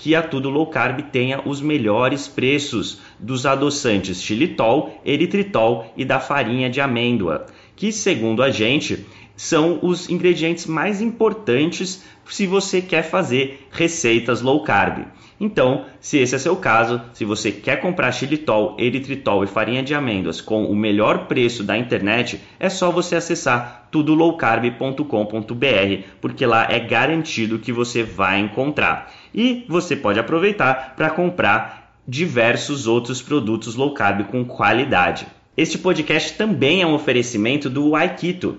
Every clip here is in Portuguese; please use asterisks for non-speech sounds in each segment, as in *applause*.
que a Tudo Low Carb tenha os melhores preços dos adoçantes xilitol, eritritol e da farinha de amêndoa, que segundo a gente são os ingredientes mais importantes se você quer fazer receitas low carb. Então, se esse é seu caso, se você quer comprar xilitol, eritritol e farinha de amêndoas com o melhor preço da internet, é só você acessar tudolowcarb.com.br, porque lá é garantido que você vai encontrar. E você pode aproveitar para comprar diversos outros produtos low carb com qualidade. Este podcast também é um oferecimento do Aikito.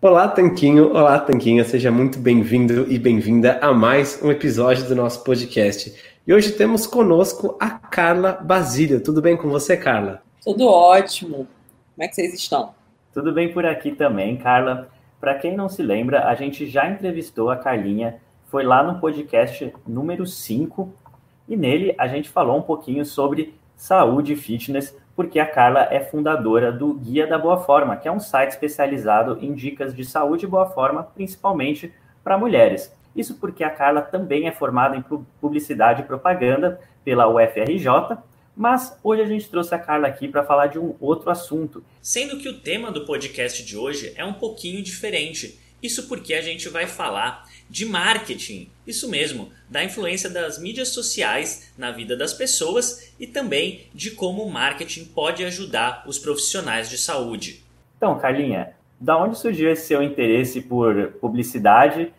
Olá, Tanquinho! Olá, Tanquinha! Seja muito bem-vindo e bem-vinda a mais um episódio do nosso podcast. E hoje temos conosco a Carla Basílio. Tudo bem com você, Carla? Tudo ótimo. Como é que vocês estão? Tudo bem por aqui também, Carla. Para quem não se lembra, a gente já entrevistou a Carlinha, foi lá no podcast número 5, e nele a gente falou um pouquinho sobre saúde e fitness porque a Carla é fundadora do Guia da Boa Forma, que é um site especializado em dicas de saúde e boa forma, principalmente para mulheres. Isso porque a Carla também é formada em publicidade e propaganda pela UFRJ, Mas hoje a gente trouxe a Carla aqui para falar de um outro assunto. Sendo que o tema do podcast de hoje é um pouquinho diferente. Isso porque a gente vai falar de marketing, isso mesmo, da influência das mídias sociais na vida das pessoas e também de como o marketing pode ajudar os profissionais de saúde. Então, Carlinha, da onde surgiu esse seu interesse por publicidade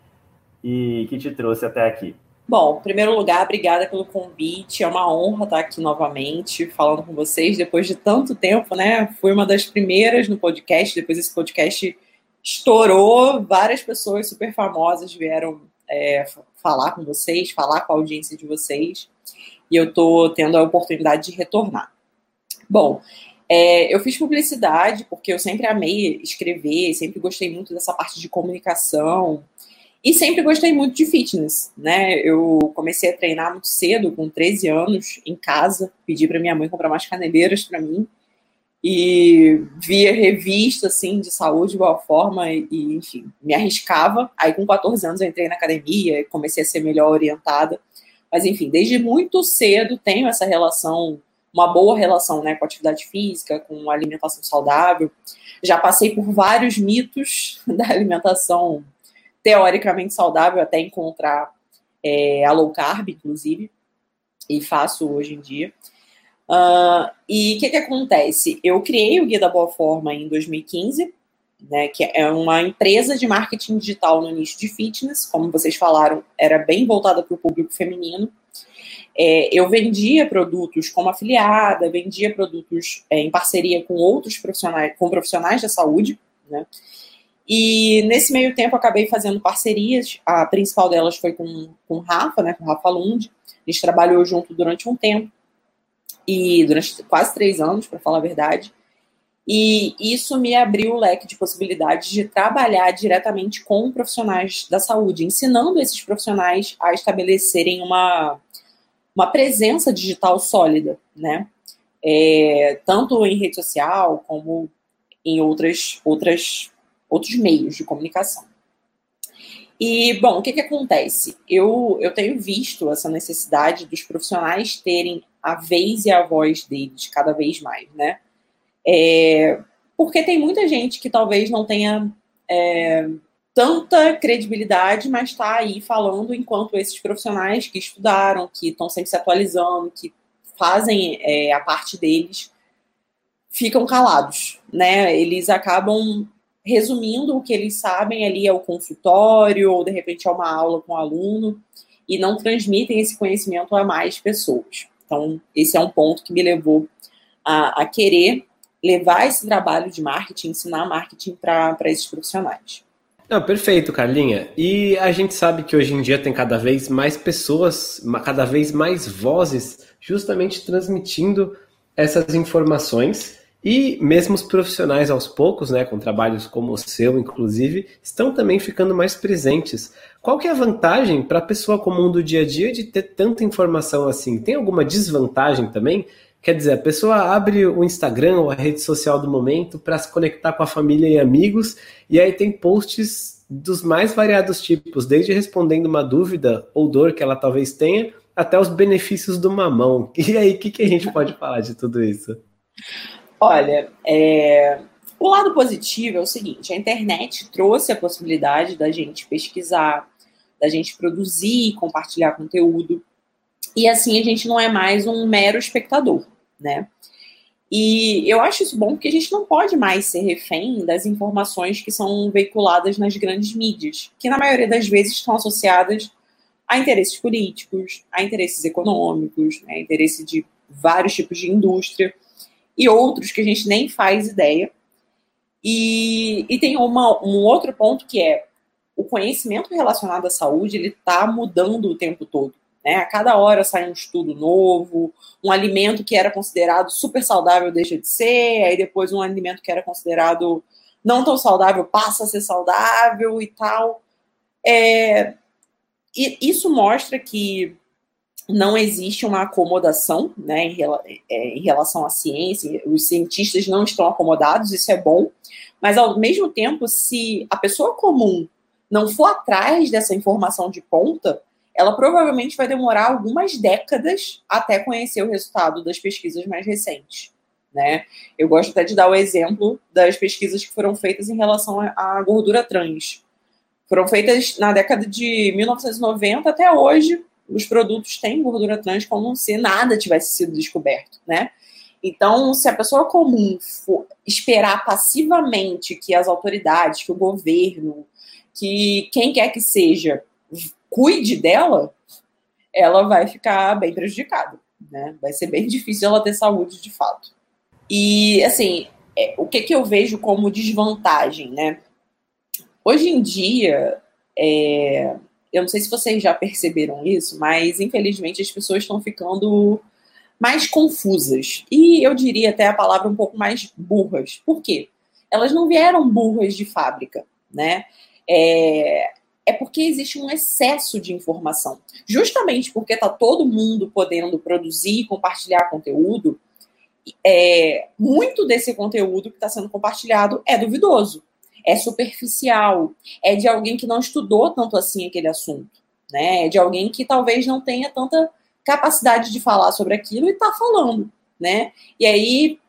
e que te trouxe até aqui? Bom, em primeiro lugar, obrigada pelo convite. É uma honra estar aqui novamente falando com vocês depois de tanto tempo, né? Fui uma das primeiras no podcast, depois esse podcast estourou, várias pessoas super famosas vieram é, falar com vocês, falar com a audiência de vocês, e eu estou tendo a oportunidade de retornar. Bom, é, eu fiz publicidade porque eu sempre amei escrever, sempre gostei muito dessa parte de comunicação e sempre gostei muito de fitness, né? Eu comecei a treinar muito cedo, com 13 anos, em casa, pedi para minha mãe comprar umas caneleiras para mim e via revista assim de saúde de boa forma e, enfim, me arriscava. Aí com 14 anos eu entrei na academia e comecei a ser melhor orientada. Mas enfim, desde muito cedo tenho essa relação, uma boa relação, né, com atividade física, com alimentação saudável. Já passei por vários mitos *laughs* da alimentação teoricamente saudável até encontrar é, a low carb, inclusive, e faço hoje em dia. Uh, e o que, que acontece? Eu criei o Guia da Boa Forma em 2015, né, que é uma empresa de marketing digital no nicho de fitness, como vocês falaram, era bem voltada para o público feminino. É, eu vendia produtos como afiliada, vendia produtos é, em parceria com outros profissionais, com profissionais da saúde, né? E nesse meio tempo acabei fazendo parcerias. A principal delas foi com, com o Rafa, né, com Rafa Lund. A gente trabalhou junto durante um tempo e durante quase três anos, para falar a verdade. E isso me abriu o leque de possibilidades de trabalhar diretamente com profissionais da saúde, ensinando esses profissionais a estabelecerem uma, uma presença digital sólida, né? É, tanto em rede social como em outras, outras, outros meios de comunicação. E, bom, o que, que acontece? Eu, eu tenho visto essa necessidade dos profissionais terem a vez e a voz deles cada vez mais, né? É, porque tem muita gente que talvez não tenha é, tanta credibilidade, mas está aí falando enquanto esses profissionais que estudaram, que estão sempre se atualizando, que fazem é, a parte deles, ficam calados, né? Eles acabam resumindo o que eles sabem ali ao consultório ou de repente a uma aula com o aluno e não transmitem esse conhecimento a mais pessoas. Então, esse é um ponto que me levou a, a querer levar esse trabalho de marketing, ensinar marketing para esses profissionais. Não, perfeito, Carlinha. E a gente sabe que hoje em dia tem cada vez mais pessoas, cada vez mais vozes, justamente transmitindo essas informações e mesmo os profissionais aos poucos, né, com trabalhos como o seu, inclusive, estão também ficando mais presentes. Qual que é a vantagem para a pessoa comum do dia a dia de ter tanta informação assim? Tem alguma desvantagem também? Quer dizer, a pessoa abre o Instagram ou a rede social do momento para se conectar com a família e amigos, e aí tem posts dos mais variados tipos, desde respondendo uma dúvida ou dor que ela talvez tenha, até os benefícios do mamão. *laughs* E aí, o que, que a gente pode falar de tudo isso? Olha, é... o lado positivo é o seguinte: a internet trouxe a possibilidade da gente pesquisar, da gente produzir compartilhar conteúdo. E assim a gente não é mais um mero espectador, né? E eu acho isso bom porque a gente não pode mais ser refém das informações que são veiculadas nas grandes mídias, que na maioria das vezes estão associadas a interesses políticos, a interesses econômicos, né, a interesse de vários tipos de indústria e outros que a gente nem faz ideia. E, e tem uma, um outro ponto que é o conhecimento relacionado à saúde ele está mudando o tempo todo. Né? A cada hora sai um estudo novo, um alimento que era considerado super saudável deixa de ser, aí depois um alimento que era considerado não tão saudável passa a ser saudável e tal. É, e isso mostra que não existe uma acomodação né, em, é, em, relação à ciência, os cientistas não estão acomodados, isso é bom, mas ao mesmo tempo, se a pessoa comum não for atrás dessa informação de ponta, ela provavelmente vai demorar algumas décadas até conhecer o resultado das pesquisas mais recentes. Né? Eu gosto até de dar o exemplo das pesquisas que foram feitas em relação à gordura trans. Foram feitas na década de 1990 até hoje. Os produtos têm gordura trans como se nada tivesse sido descoberto, né? Então, se a pessoa comum for esperar passivamente que as autoridades, que o governo, que quem quer que seja cuide dela, ela vai ficar bem prejudicada, né? Vai ser bem difícil ela ter saúde de fato. E, assim, é, o que, que eu vejo como desvantagem, né? Hoje em dia, é, eu não sei se vocês já perceberam isso, mas infelizmente as pessoas estão ficando mais confusas. E eu diria até a palavra um pouco mais burras. Por quê? Elas não vieram burras de fábrica, né? É, é porque existe um excesso de informação. Justamente porque está todo mundo podendo produzir e compartilhar conteúdo, é, muito desse conteúdo que está sendo compartilhado é duvidoso, é superficial, é de alguém que não estudou tanto assim aquele assunto, né? É de alguém que talvez não tenha tanta capacidade de falar sobre aquilo e está falando, né? E aí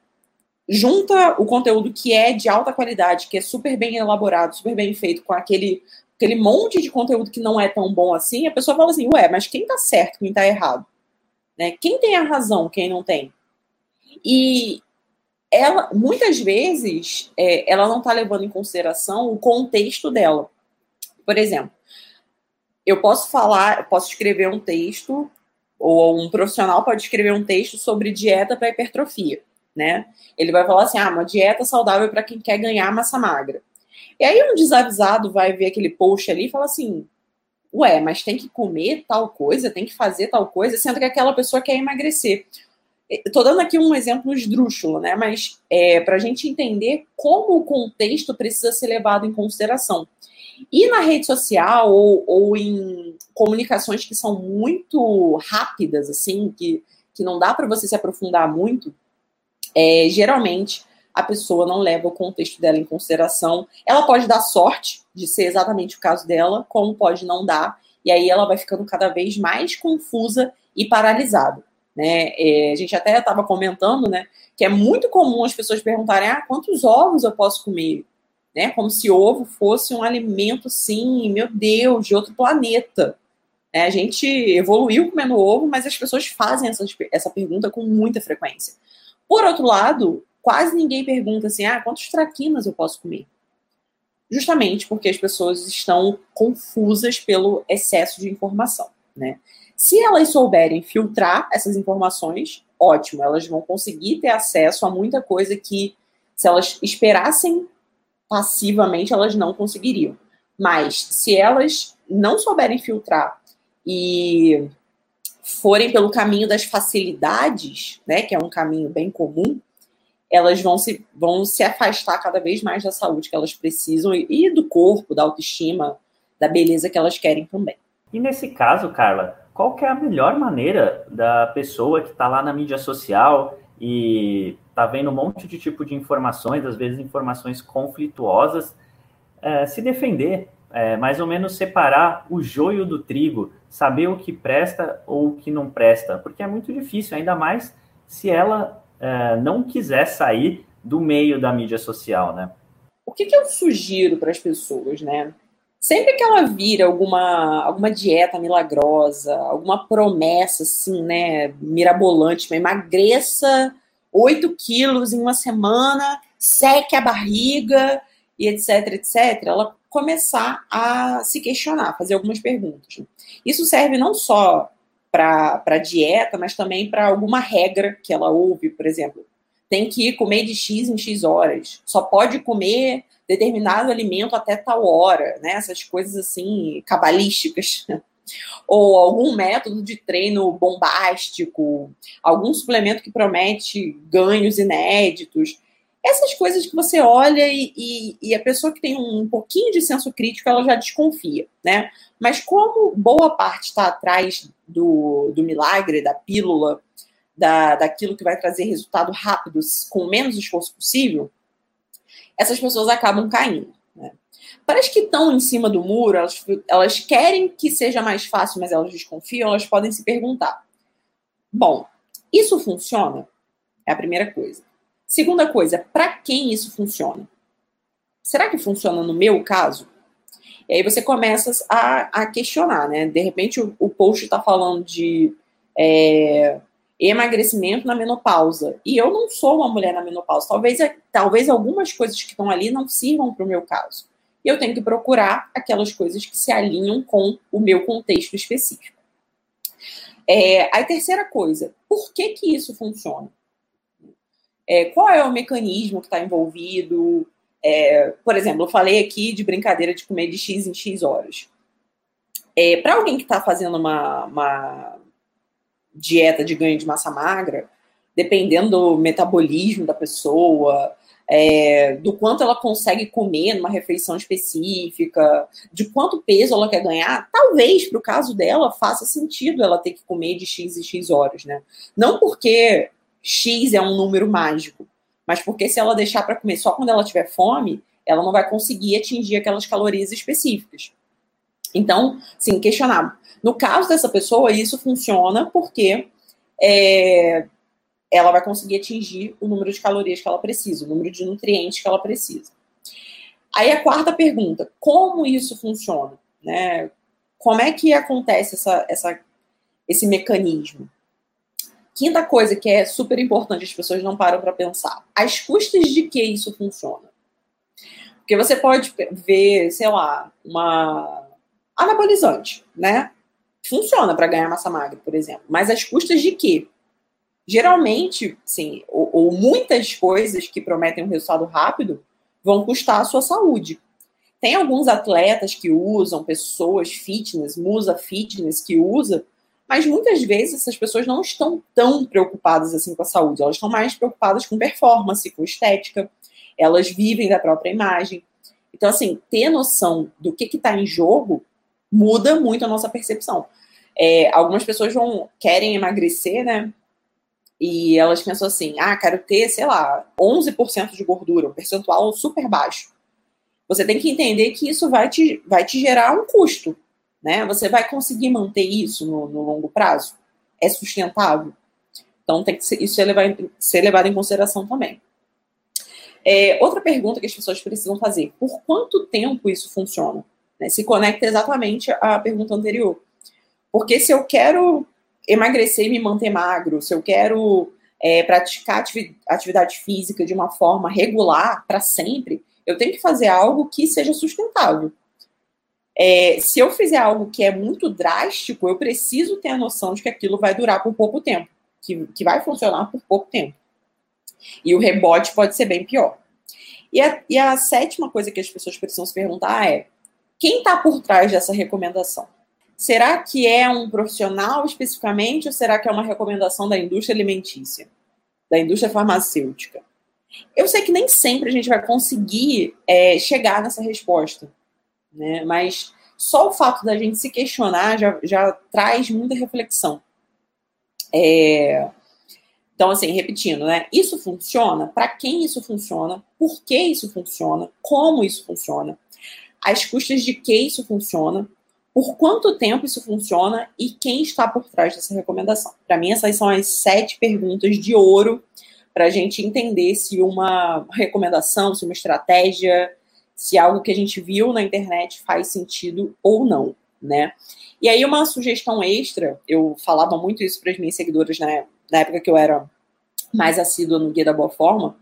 junta o conteúdo que é de alta qualidade, que é super bem elaborado, super bem feito, com aquele, aquele monte de conteúdo que não é tão bom assim, a pessoa fala assim, ué, mas quem tá certo, quem tá errado? Né? Quem tem a razão, quem não tem? E ela, muitas vezes, é, ela não está levando em consideração o contexto dela. Por exemplo, eu posso falar, posso escrever um texto ou um profissional pode escrever um texto sobre dieta para hipertrofia, né? Ele vai falar assim: ah, uma dieta saudável para quem quer ganhar massa magra. E aí um desavisado vai ver aquele post ali e fala assim: ué, mas tem que comer tal coisa, tem que fazer tal coisa, sendo que aquela pessoa quer emagrecer. Estou dando aqui um exemplo esdrúxulo, né? Mas é, para a gente entender como o contexto precisa ser levado em consideração. E na rede social ou, ou em comunicações que são muito rápidas, assim, que, que não dá para você se aprofundar muito, é, geralmente a pessoa não leva o contexto dela em consideração. Ela pode dar sorte de ser exatamente o caso dela, como pode não dar, e aí ela vai ficando cada vez mais confusa e paralisada. Né? É, a gente até estava comentando né, que é muito comum as pessoas perguntarem: ah, quantos ovos eu posso comer? né? Como se ovo fosse um alimento, sim, meu Deus, de outro planeta. É, a gente evoluiu comendo ovo, mas as pessoas fazem essa, essa pergunta com muita frequência. Por outro lado, quase ninguém pergunta assim: ah, quantos traquinas eu posso comer? Justamente porque as pessoas estão confusas pelo excesso de informação, né? Se elas souberem filtrar essas informações, ótimo, elas vão conseguir ter acesso a muita coisa que, se elas esperassem passivamente elas não conseguiriam. Mas se elas não souberem filtrar e forem pelo caminho das facilidades, né, que é um caminho bem comum, elas vão se, vão se afastar cada vez mais da saúde que elas precisam e do corpo, da autoestima, da beleza que elas querem também. E nesse caso, Carla, qual que é a melhor maneira da pessoa que está lá na mídia social e tá vendo um monte de tipo de informações, às vezes informações conflituosas, é, se defender, é, mais ou menos separar o joio do trigo, saber o que presta ou o que não presta, porque é muito difícil, ainda mais se ela é, não quiser sair do meio da mídia social, né? O que, que eu sugiro para as pessoas, né? Sempre que ela vira alguma, alguma dieta milagrosa, alguma promessa assim, né, mirabolante, emagreça 8 quilos em uma semana, seque a barriga e etc, etc, ela começar a se questionar, fazer algumas perguntas. Isso serve não só para dieta, mas também para alguma regra que ela ouve, por exemplo. Tem que comer de X em X horas. Só pode comer determinado alimento até tal hora, né? Essas coisas assim, cabalísticas *laughs* ou algum método de treino bombástico, algum suplemento que promete ganhos inéditos. Essas coisas que você olha e, e, e, a pessoa que tem um pouquinho de senso crítico, ela já desconfia, né? Mas como boa parte está atrás do, do milagre, da pílula, da, daquilo que vai trazer resultado rápido, com menos esforço possível, essas pessoas acabam caindo. Né? Que estão em cima do muro, elas, elas querem que seja mais fácil, mas elas desconfiam, elas podem se perguntar: bom, isso funciona? É a primeira coisa. Segunda coisa, para quem isso funciona? Será que funciona no meu caso? E aí você começa a, a questionar, né? De repente o, o post está falando de é, emagrecimento na menopausa. E eu não sou uma mulher na menopausa. Talvez, talvez algumas coisas que estão ali não sirvam para o meu caso. E eu tenho que procurar aquelas coisas que se alinham com o meu contexto específico. É, a terceira coisa, por que, que isso funciona? É, qual é o mecanismo que está envolvido? É, por exemplo, eu falei aqui de brincadeira de comer de X em X horas. É, Para alguém que está fazendo uma, uma dieta de ganho de massa magra, dependendo do metabolismo da pessoa, é, do quanto ela consegue comer numa refeição específica, de quanto peso ela quer ganhar, talvez para o caso dela faça sentido ela ter que comer de X e X horas, né? Não porque X é um número mágico, mas porque se ela deixar para comer só quando ela tiver fome, ela não vai conseguir atingir aquelas calorias específicas. Então, sim, questionável. No caso dessa pessoa, isso funciona porque é, ela vai conseguir atingir o número de calorias que ela precisa, o número de nutrientes que ela precisa. Aí a quarta pergunta: como isso funciona? Né? Como é que acontece essa, essa, esse mecanismo? Quinta coisa que é super importante, as pessoas não param para pensar: as custas de que isso funciona? Porque você pode ver, sei lá, uma anabolizante, né? Funciona para ganhar massa magra, por exemplo. Mas as custas de quê? Geralmente, sim, ou, ou muitas coisas que prometem um resultado rápido vão custar a sua saúde. Tem alguns atletas que usam, pessoas fitness, musa fitness que usa, mas muitas vezes essas pessoas não estão tão preocupadas assim com a saúde, elas estão mais preocupadas com performance, com estética, elas vivem da própria imagem. Então, assim, ter noção do que está em jogo muda muito a nossa percepção. É, algumas pessoas vão querem emagrecer, né? E elas pensam assim: ah, quero ter, sei lá, 11% de gordura, um percentual super baixo. Você tem que entender que isso vai te, vai te gerar um custo. Né? Você vai conseguir manter isso no, no longo prazo? É sustentável? Então, tem que ser, isso é levar, ser levado em consideração também. É, outra pergunta que as pessoas precisam fazer: por quanto tempo isso funciona? Né? Se conecta exatamente à pergunta anterior. Porque se eu quero emagrecer e me manter magro, se eu quero é, praticar atividade física de uma forma regular para sempre, eu tenho que fazer algo que seja sustentável. É, se eu fizer algo que é muito drástico, eu preciso ter a noção de que aquilo vai durar por pouco tempo, que, que vai funcionar por pouco tempo. E o rebote pode ser bem pior. E a, e a sétima coisa que as pessoas precisam se perguntar é: quem está por trás dessa recomendação? Será que é um profissional especificamente ou será que é uma recomendação da indústria alimentícia, da indústria farmacêutica? Eu sei que nem sempre a gente vai conseguir é, chegar nessa resposta né? Mas só o fato da gente se questionar já, já traz muita reflexão. É... Então, assim, repetindo, né? Isso funciona? Para quem isso funciona? Por que isso funciona? Como isso funciona? As custas de que isso funciona? Por quanto tempo isso funciona? E quem está por trás dessa recomendação? Para mim, essas são as sete perguntas de ouro para a gente entender se uma recomendação, se uma estratégia, se algo que a gente viu na internet faz sentido ou não, né? E aí uma sugestão extra, eu falava muito isso para as minhas seguidoras né, na época que eu era mais assídua no Guia da Boa Forma,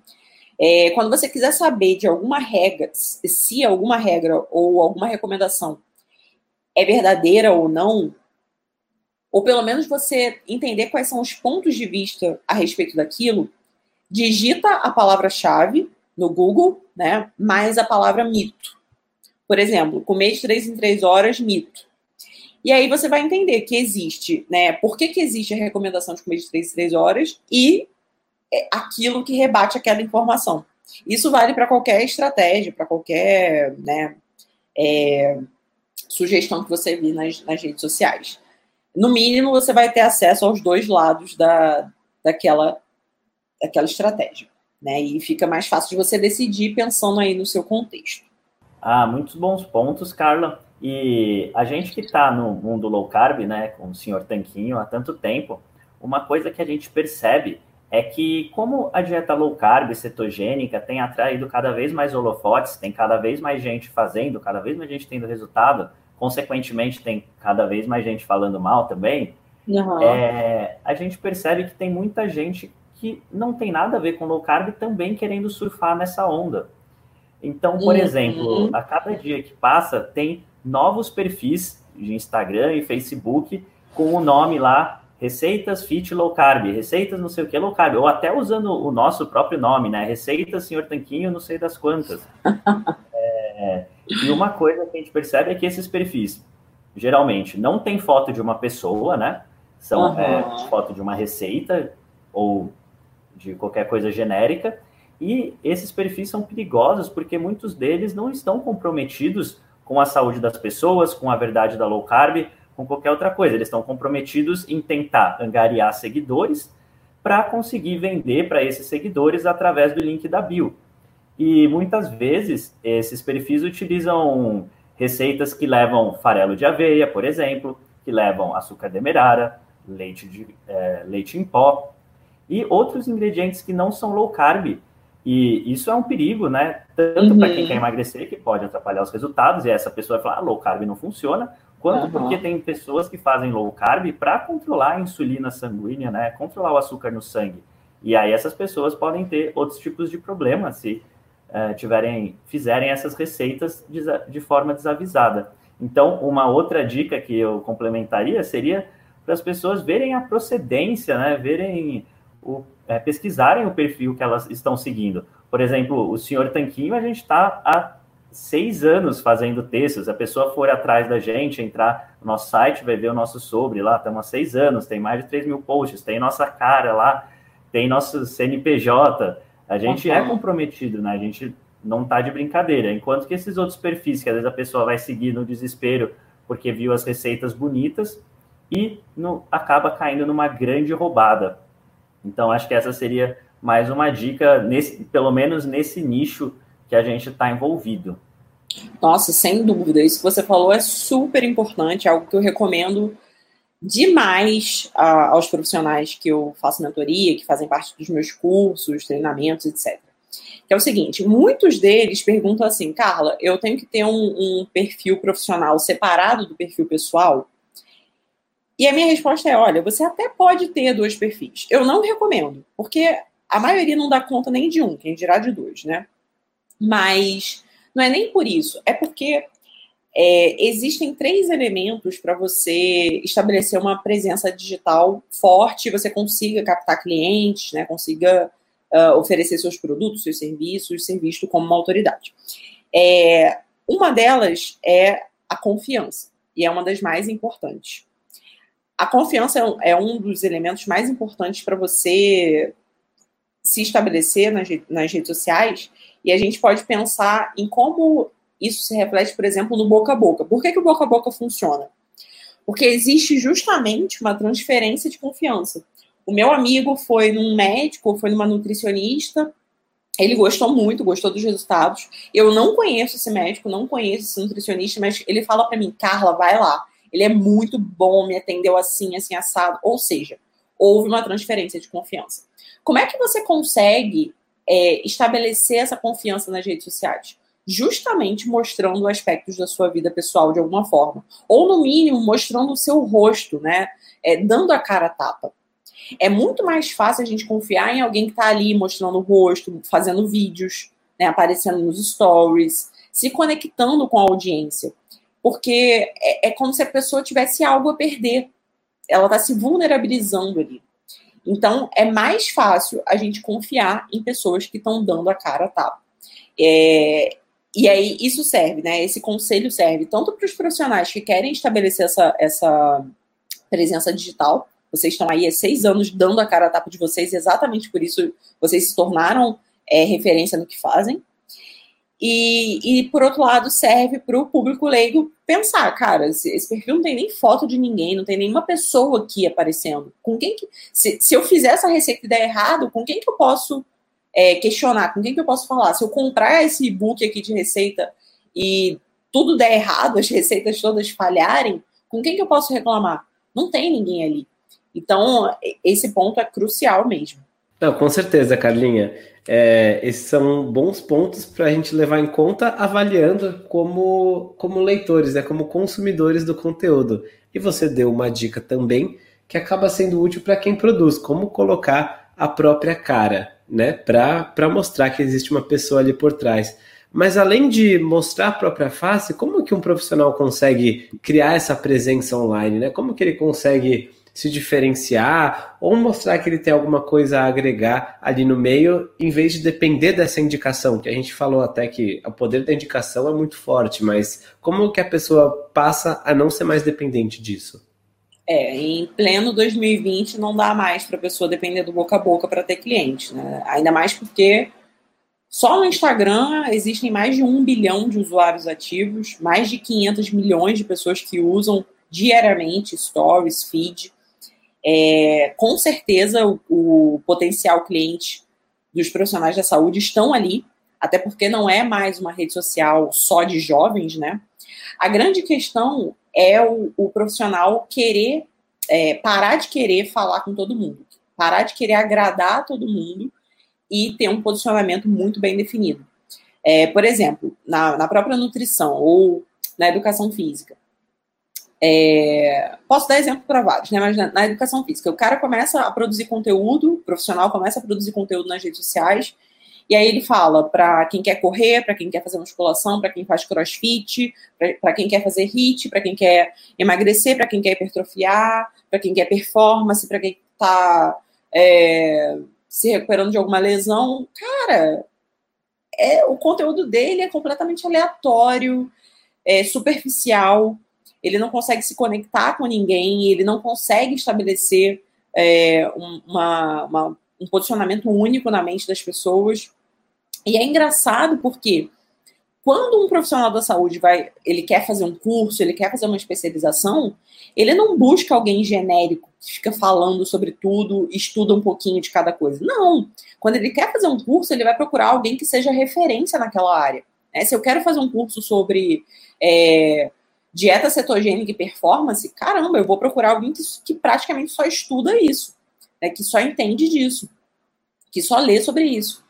é, quando você quiser saber de alguma regra, se alguma regra ou alguma recomendação é verdadeira ou não, ou pelo menos você entender quais são os pontos de vista a respeito daquilo, digita a palavra-chave no Google, né? Mais a palavra mito. Por exemplo, comer de três em três horas, mito. E aí você vai entender que existe, né? Por que, que existe a recomendação de comer de três em três horas e aquilo que rebate aquela informação. Isso vale para qualquer estratégia, para qualquer né, é, sugestão que você vir nas, nas redes sociais. No mínimo, você vai ter acesso aos dois lados da, daquela, daquela estratégia né? E fica mais fácil de você decidir pensando aí no seu contexto. Ah, muitos bons pontos, Carla. E a gente que está no mundo low carb, né, com o senhor Tanquinho há tanto tempo, uma coisa que a gente percebe é que como a dieta low carb, cetogênica, tem atraído cada vez mais holofotes, tem cada vez mais gente fazendo, cada vez mais gente tendo resultado, consequentemente tem cada vez mais gente falando mal também, uhum. é, a gente percebe que tem muita gente que não tem nada a ver com low carb também querendo surfar nessa onda. Então, por uhum. exemplo, a cada dia que passa, tem novos perfis de Instagram e Facebook com o nome lá Receitas Fit Low Carb, receitas não sei o que low carb, ou até usando o nosso próprio nome, né? Receitas Senhor Tanquinho, não sei das quantas. *laughs* é, e uma coisa que a gente percebe é que esses perfis, geralmente, não tem foto de uma pessoa, né? São uhum. é, foto de uma receita ou de qualquer coisa genérica. E esses perfis são perigosos porque muitos deles não estão comprometidos com a saúde das pessoas, com a verdade da low carb, com qualquer outra coisa. Eles estão comprometidos em tentar angariar seguidores para conseguir vender para esses seguidores através do link da bio. E muitas vezes esses perfis utilizam receitas que levam farelo de aveia, por exemplo, que levam açúcar demerara, leite, de, é, leite em pó e outros ingredientes que não são low carb. E isso é um perigo, né? Tanto uhum. para quem quer emagrecer, que pode atrapalhar os resultados, e essa pessoa vai falar, ah, low carb não funciona, quanto uhum. porque tem pessoas que fazem low carb para controlar a insulina sanguínea, né? Controlar o açúcar no sangue. E aí essas pessoas podem ter outros tipos de problemas se uh, tiverem, fizerem essas receitas de, de, forma desavisada. Então, uma outra dica que eu complementaria seria para as pessoas verem a procedência, né? Verem o, é, pesquisarem o perfil que elas estão seguindo. Por exemplo, o senhor Tanquinho, a gente está há seis anos fazendo textos. A pessoa for atrás da gente, entrar no nosso site, vai ver o nosso sobre lá. Estamos há seis anos, tem mais de 3 mil posts, tem nossa cara lá, tem nosso CNPJ. A gente é comprometido, né? A gente não tá de brincadeira. Enquanto que esses outros perfis, que às vezes a pessoa vai seguir no desespero porque viu as receitas bonitas e no, acaba caindo numa grande roubada. Então, acho que essa seria mais uma dica, nesse, pelo menos nesse nicho que a gente está envolvido. Nossa, sem dúvida. Isso que você falou é super importante, é algo que eu recomendo demais uh, aos profissionais que eu faço mentoria, que fazem parte dos meus cursos, treinamentos, etc. Que é o seguinte: muitos deles perguntam assim, Carla, eu tenho que ter um, um perfil profissional separado do perfil pessoal? E a minha resposta é: olha, você até pode ter dois perfis. Eu não recomendo, porque a maioria não dá conta nem de um, quem dirá de dois, né? Mas não é nem por isso, é porque é, existem três elementos para você estabelecer uma presença digital forte, você consiga captar clientes, né, consiga uh, oferecer seus produtos, seus serviços, ser visto como uma autoridade. É, uma delas é a confiança, e é uma das mais importantes. A confiança é um dos elementos mais importantes para você se estabelecer nas, nas redes sociais e a gente pode pensar em como isso se reflete, por exemplo, no boca a boca. Por que, que o boca a boca funciona? Porque existe justamente uma transferência de confiança. O meu amigo foi num médico, foi numa nutricionista, ele gostou muito, gostou dos resultados. Eu não conheço esse médico, não conheço esse nutricionista, mas ele fala para mim, Carla, vai lá. Ele é muito bom, me atendeu assim, assim, assado. Ou seja, houve uma transferência de confiança. Como é que você consegue é, estabelecer essa confiança nas redes sociais? Justamente mostrando aspectos da sua vida pessoal de alguma forma. Ou, no mínimo, mostrando o seu rosto, né? É, dando a cara a tapa. É muito mais fácil a gente confiar em alguém que está ali mostrando o rosto, fazendo vídeos, né, aparecendo nos stories, se conectando com a audiência. Porque é, é como se a pessoa tivesse algo a perder. Ela está se vulnerabilizando ali. Então, é mais fácil a gente confiar em pessoas que estão dando a cara a tapa. É, e aí, isso serve, né? Esse conselho serve tanto para os profissionais que querem estabelecer essa, essa presença digital. Vocês estão aí há seis anos dando a cara a tapa de vocês, exatamente por isso vocês se tornaram é, referência no que fazem. E, e, por outro lado, serve para o público leigo pensar, cara, esse, perfil não tem nem foto de ninguém, não tem nenhuma pessoa aqui aparecendo. Com quem que. Se, se eu fizer essa receita e der errado, com quem que eu posso é, questionar? Com quem que eu posso falar? Se eu comprar esse e-book aqui de receita e tudo der errado, as receitas todas falharem, com quem que eu posso reclamar? Não tem ninguém ali. Então, esse ponto é crucial mesmo. Não, com certeza, Carlinha. É, esses são bons pontos para a gente levar em conta avaliando como, como leitores, né, como consumidores do conteúdo. E você deu uma dica também que acaba sendo útil para quem produz, como colocar a própria cara, né, para mostrar que existe uma pessoa ali por trás. Mas além de mostrar a própria face, como que um profissional consegue criar essa presença online, né? Como que ele consegue se diferenciar ou mostrar que ele tem alguma coisa a agregar ali no meio, em vez de depender dessa indicação, que a gente falou até que o poder da indicação é muito forte, mas como que a pessoa passa a não ser mais dependente disso? É, em pleno 2020 não dá mais para a pessoa depender do boca a boca para ter cliente, né? Ainda mais porque só no Instagram existem mais de um bilhão de usuários ativos, mais de 500 milhões de pessoas que usam diariamente stories, feed. É, com certeza o, o potencial cliente dos profissionais da saúde estão ali, até porque não é mais uma rede social só de jovens, né? A grande questão é o, o profissional querer, é, parar de querer falar com todo mundo, parar de querer agradar todo mundo e ter um posicionamento muito bem definido. É, por exemplo, na, na própria nutrição ou na educação física, é, posso dar exemplo para vários, né? Mas na, na, educação física, o cara começa a produzir conteúdo, o profissional começa a produzir conteúdo nas redes sociais, e aí ele fala para quem quer correr, para quem quer fazer musculação, para quem faz crossfit, para quem quer fazer HIIT, para quem quer emagrecer, para quem quer hipertrofiar, para quem quer performance, para quem está é, se recuperando de alguma lesão. Cara, é, o conteúdo dele é completamente aleatório, é superficial ele não consegue se conectar com ninguém, ele não consegue estabelecer é, uma, uma, um posicionamento único na mente das pessoas. E é engraçado porque quando um profissional da saúde vai, ele quer fazer um curso, ele quer fazer uma especialização, ele não busca alguém genérico que fica falando sobre tudo, estuda um pouquinho de cada coisa. Não. Quando ele quer fazer um curso, ele vai procurar alguém que seja referência naquela área. Né? Se eu quero fazer um curso sobre é, dieta cetogênica e performance, caramba, eu vou procurar alguém que, que praticamente só estuda isso, né, que só entende disso, que só lê sobre isso.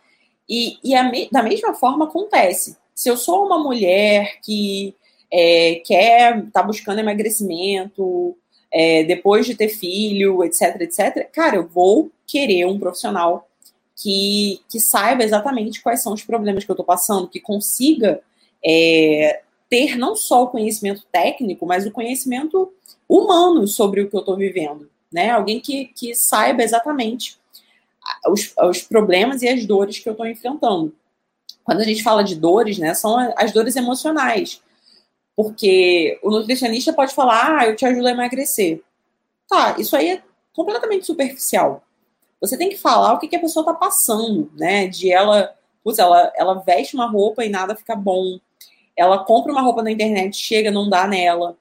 E, e me, da mesma forma acontece. Se eu sou uma mulher que é, quer, tá buscando emagrecimento, é, depois de ter filho, etc, etc, cara, eu vou querer um profissional que, que saiba exatamente quais são os problemas que eu tô passando, que consiga é, ter não só o conhecimento técnico, mas o conhecimento humano sobre o que eu estou vivendo. Né? Alguém que, que saiba exatamente os, os problemas e as dores que eu estou enfrentando. Quando a gente fala de dores, né, são as dores emocionais. Porque o nutricionista pode falar, ah, eu te ajudo a emagrecer. Tá, isso aí é completamente superficial. Você tem que falar o que, que a pessoa está passando, né? De ela, putz, ela, ela veste uma roupa e nada fica bom ela compra uma roupa na internet, chega, não dá nela.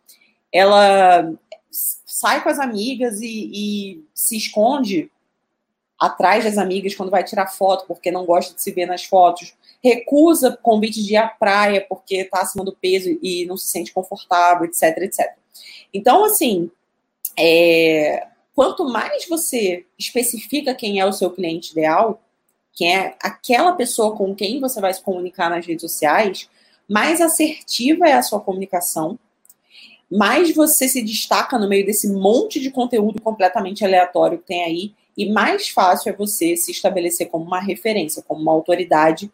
Ela sai com as amigas e, e se esconde atrás das amigas quando vai tirar foto, porque não gosta de se ver nas fotos. Recusa convite de ir à praia porque está acima do peso e não se sente confortável, etc, etc. Então, assim, é, quanto mais você especifica quem é o seu cliente ideal, quem é aquela pessoa com quem você vai se comunicar nas redes sociais, mais assertiva é a sua comunicação, mais você se destaca no meio desse monte de conteúdo completamente aleatório que tem aí, e mais fácil é você se estabelecer como uma referência, como uma autoridade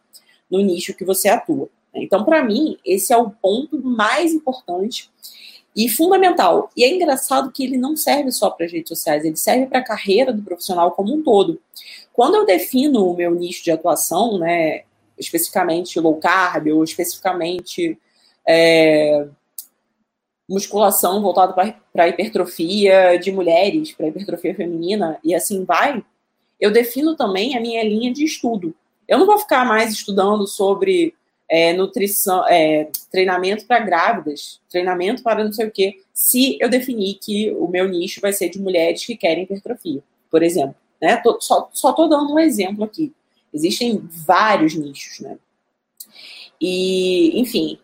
no nicho que você atua. Então, para mim, esse é o ponto mais importante e fundamental. E é engraçado que ele não serve só para as redes sociais, ele serve para a carreira do profissional como um todo. Quando eu defino o meu nicho de atuação, né, especificamente low carb ou especificamente é, musculação voltada para hipertrofia de mulheres, para hipertrofia feminina e assim vai, eu defino também a minha linha de estudo. Eu não vou ficar mais estudando sobre é, nutrição, é, treinamento para grávidas, treinamento para não sei o quê, se eu definir que o meu nicho vai ser de mulheres que querem hipertrofia, por exemplo. Né? Tô, só estou dando um exemplo aqui. Existem vários nichos, né? E, enfim,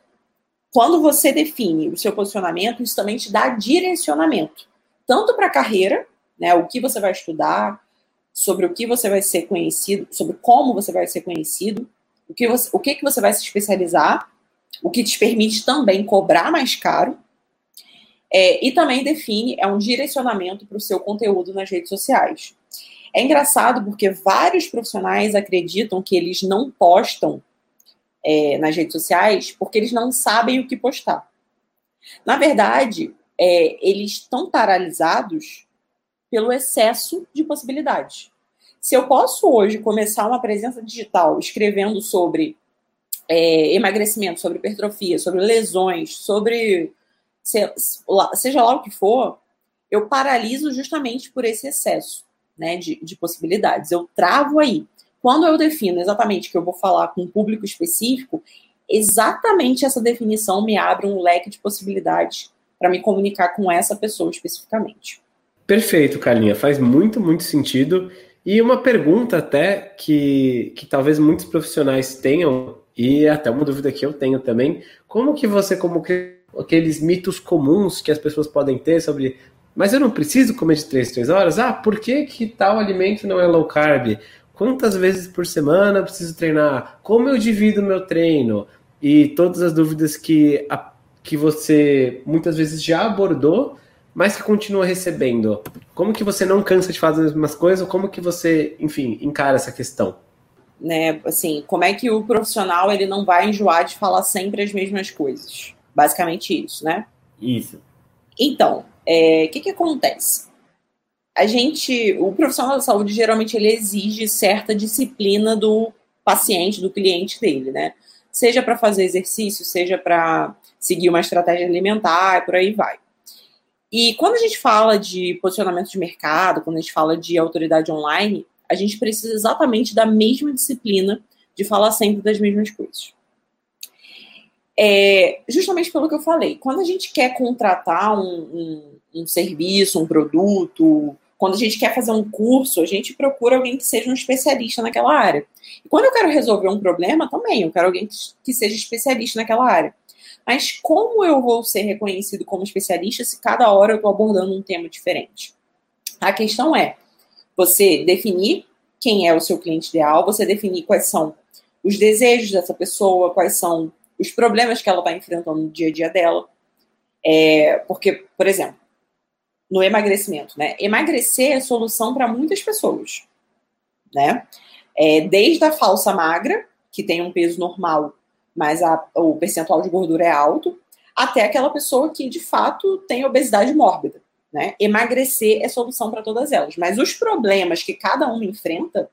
quando você define o seu posicionamento, isso também te dá direcionamento, tanto para a carreira, né, o que você vai estudar, sobre o que você vai ser conhecido, sobre como você vai ser conhecido, o que você, o que, que você vai se especializar, o que te permite também cobrar mais caro, é, e também define, é um direcionamento para o seu conteúdo nas redes sociais. É engraçado porque vários profissionais acreditam que eles não postam é, nas redes sociais porque eles não sabem o que postar. Na verdade, é, eles estão paralisados pelo excesso de possibilidades. Se eu posso hoje começar uma presença digital escrevendo sobre é, emagrecimento, sobre hipertrofia, sobre lesões, sobre seja lá o que for, eu paraliso justamente por esse excesso né, de, de possibilidades. Eu travo aí. Quando eu defino exatamente que eu vou falar com um público específico, exatamente essa definição me abre um leque de possibilidades para me comunicar com essa pessoa especificamente. Perfeito, Carlinha. Faz muito, muito sentido. E uma pergunta até que, que talvez muitos profissionais tenham, e até uma dúvida que eu tenho também, como que você, como que aqueles mitos comuns que as pessoas podem ter sobre mas eu não preciso comer de 3 3 horas? Ah, por que, que tal alimento não é low carb? Quantas vezes por semana eu preciso treinar? Como eu divido meu treino? E todas as dúvidas que, a, que você muitas vezes já abordou, mas que continua recebendo. Como que você não cansa de fazer as mesmas coisas? Ou como que você, enfim, encara essa questão? Né, assim, como é que o profissional ele não vai enjoar de falar sempre as mesmas coisas? Basicamente isso, né? Isso. Então, é, que, que acontece? A gente, o profissional da saúde geralmente ele exige certa disciplina do paciente, do cliente dele, né? Seja para fazer exercício, seja para seguir uma estratégia alimentar, por aí vai. E quando a gente fala de posicionamento de mercado, quando a gente fala de autoridade online, a gente precisa exatamente da mesma disciplina de falar sempre das mesmas coisas. É, justamente pelo que eu falei, quando a gente quer contratar um, um, um, serviço, um produto, quando a gente quer fazer um curso, a gente procura alguém que seja um especialista naquela área. E quando eu quero resolver um problema, também, eu quero alguém que, seja especialista naquela área. Mas como eu vou ser reconhecido como especialista se cada hora eu estou abordando um tema diferente? A questão é você definir quem é o seu cliente ideal, você definir quais são os desejos dessa pessoa, quais são os problemas que ela está enfrentando no dia a dia dela. É, porque, por exemplo, no emagrecimento, né? Emagrecer é solução para muitas pessoas, né? É, desde a falsa magra, que tem um peso normal, mas a, o percentual de gordura é alto, até aquela pessoa que de fato tem obesidade mórbida, né? Emagrecer é solução para todas elas, mas os problemas que cada uma enfrenta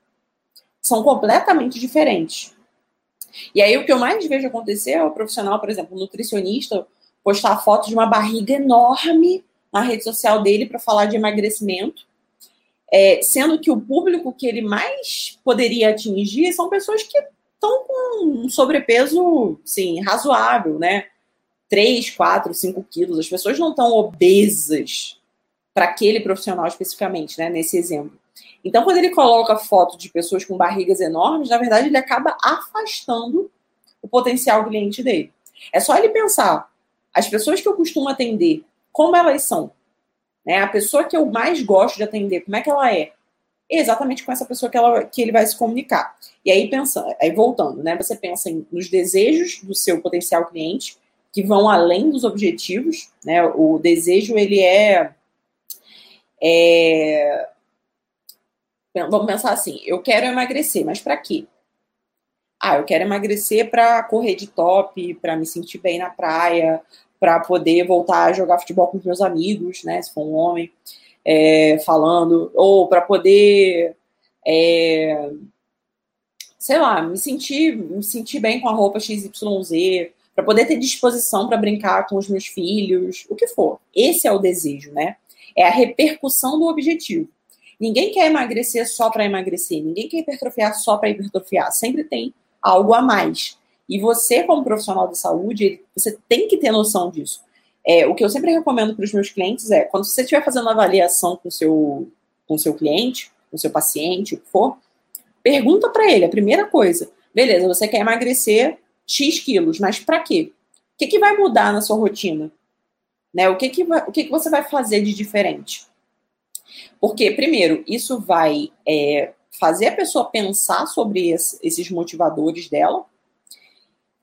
são completamente diferentes. E aí o que eu mais vejo acontecer é o profissional, por exemplo, nutricionista, postar foto de uma barriga enorme na rede social dele para falar de emagrecimento, é, sendo que o público que ele mais poderia atingir são pessoas que estão com um sobrepeso, sim, razoável, né? 3, 4, 5 quilos. As pessoas não estão obesas para aquele profissional especificamente, né? Nesse exemplo. Então, quando ele coloca foto de pessoas com barrigas enormes, na verdade, ele acaba afastando o potencial cliente dele. É só ele pensar, as pessoas que eu costumo atender, como elas são? Né? A pessoa que eu mais gosto de atender, como é que ela é? exatamente com essa pessoa que, ela, que ele vai se comunicar. E aí, pensando, aí voltando, né? Você pensa em, nos desejos do seu potencial cliente, que vão além dos objetivos, né? O desejo, ele é, é Vamos pensar assim: eu quero emagrecer, mas para quê? Ah, eu quero emagrecer para correr de top, para me sentir bem na praia, para poder voltar a jogar futebol com os meus amigos, né? Se for um homem, é, falando, ou para poder, é, sei lá, me sentir, me sentir bem com a roupa XYZ, para poder ter disposição para brincar com os meus filhos, o que for. Esse é o desejo, né? É a repercussão do objetivo. Ninguém quer emagrecer só para emagrecer, ninguém quer hipertrofiar só para hipertrofiar. Sempre tem algo a mais. E você, como profissional de saúde, você tem que ter noção disso. É, o que eu sempre recomendo para os meus clientes é, quando você estiver fazendo avaliação com o seu, com seu cliente, com o seu paciente, o que for, pergunta para ele, a primeira coisa, beleza, você quer emagrecer X quilos, mas para quê? que, que vai mudar na sua rotina? Né? O, que, que, vai, o que, que você vai fazer de diferente? Porque, primeiro, isso vai é, fazer a pessoa pensar sobre esse, esses motivadores dela.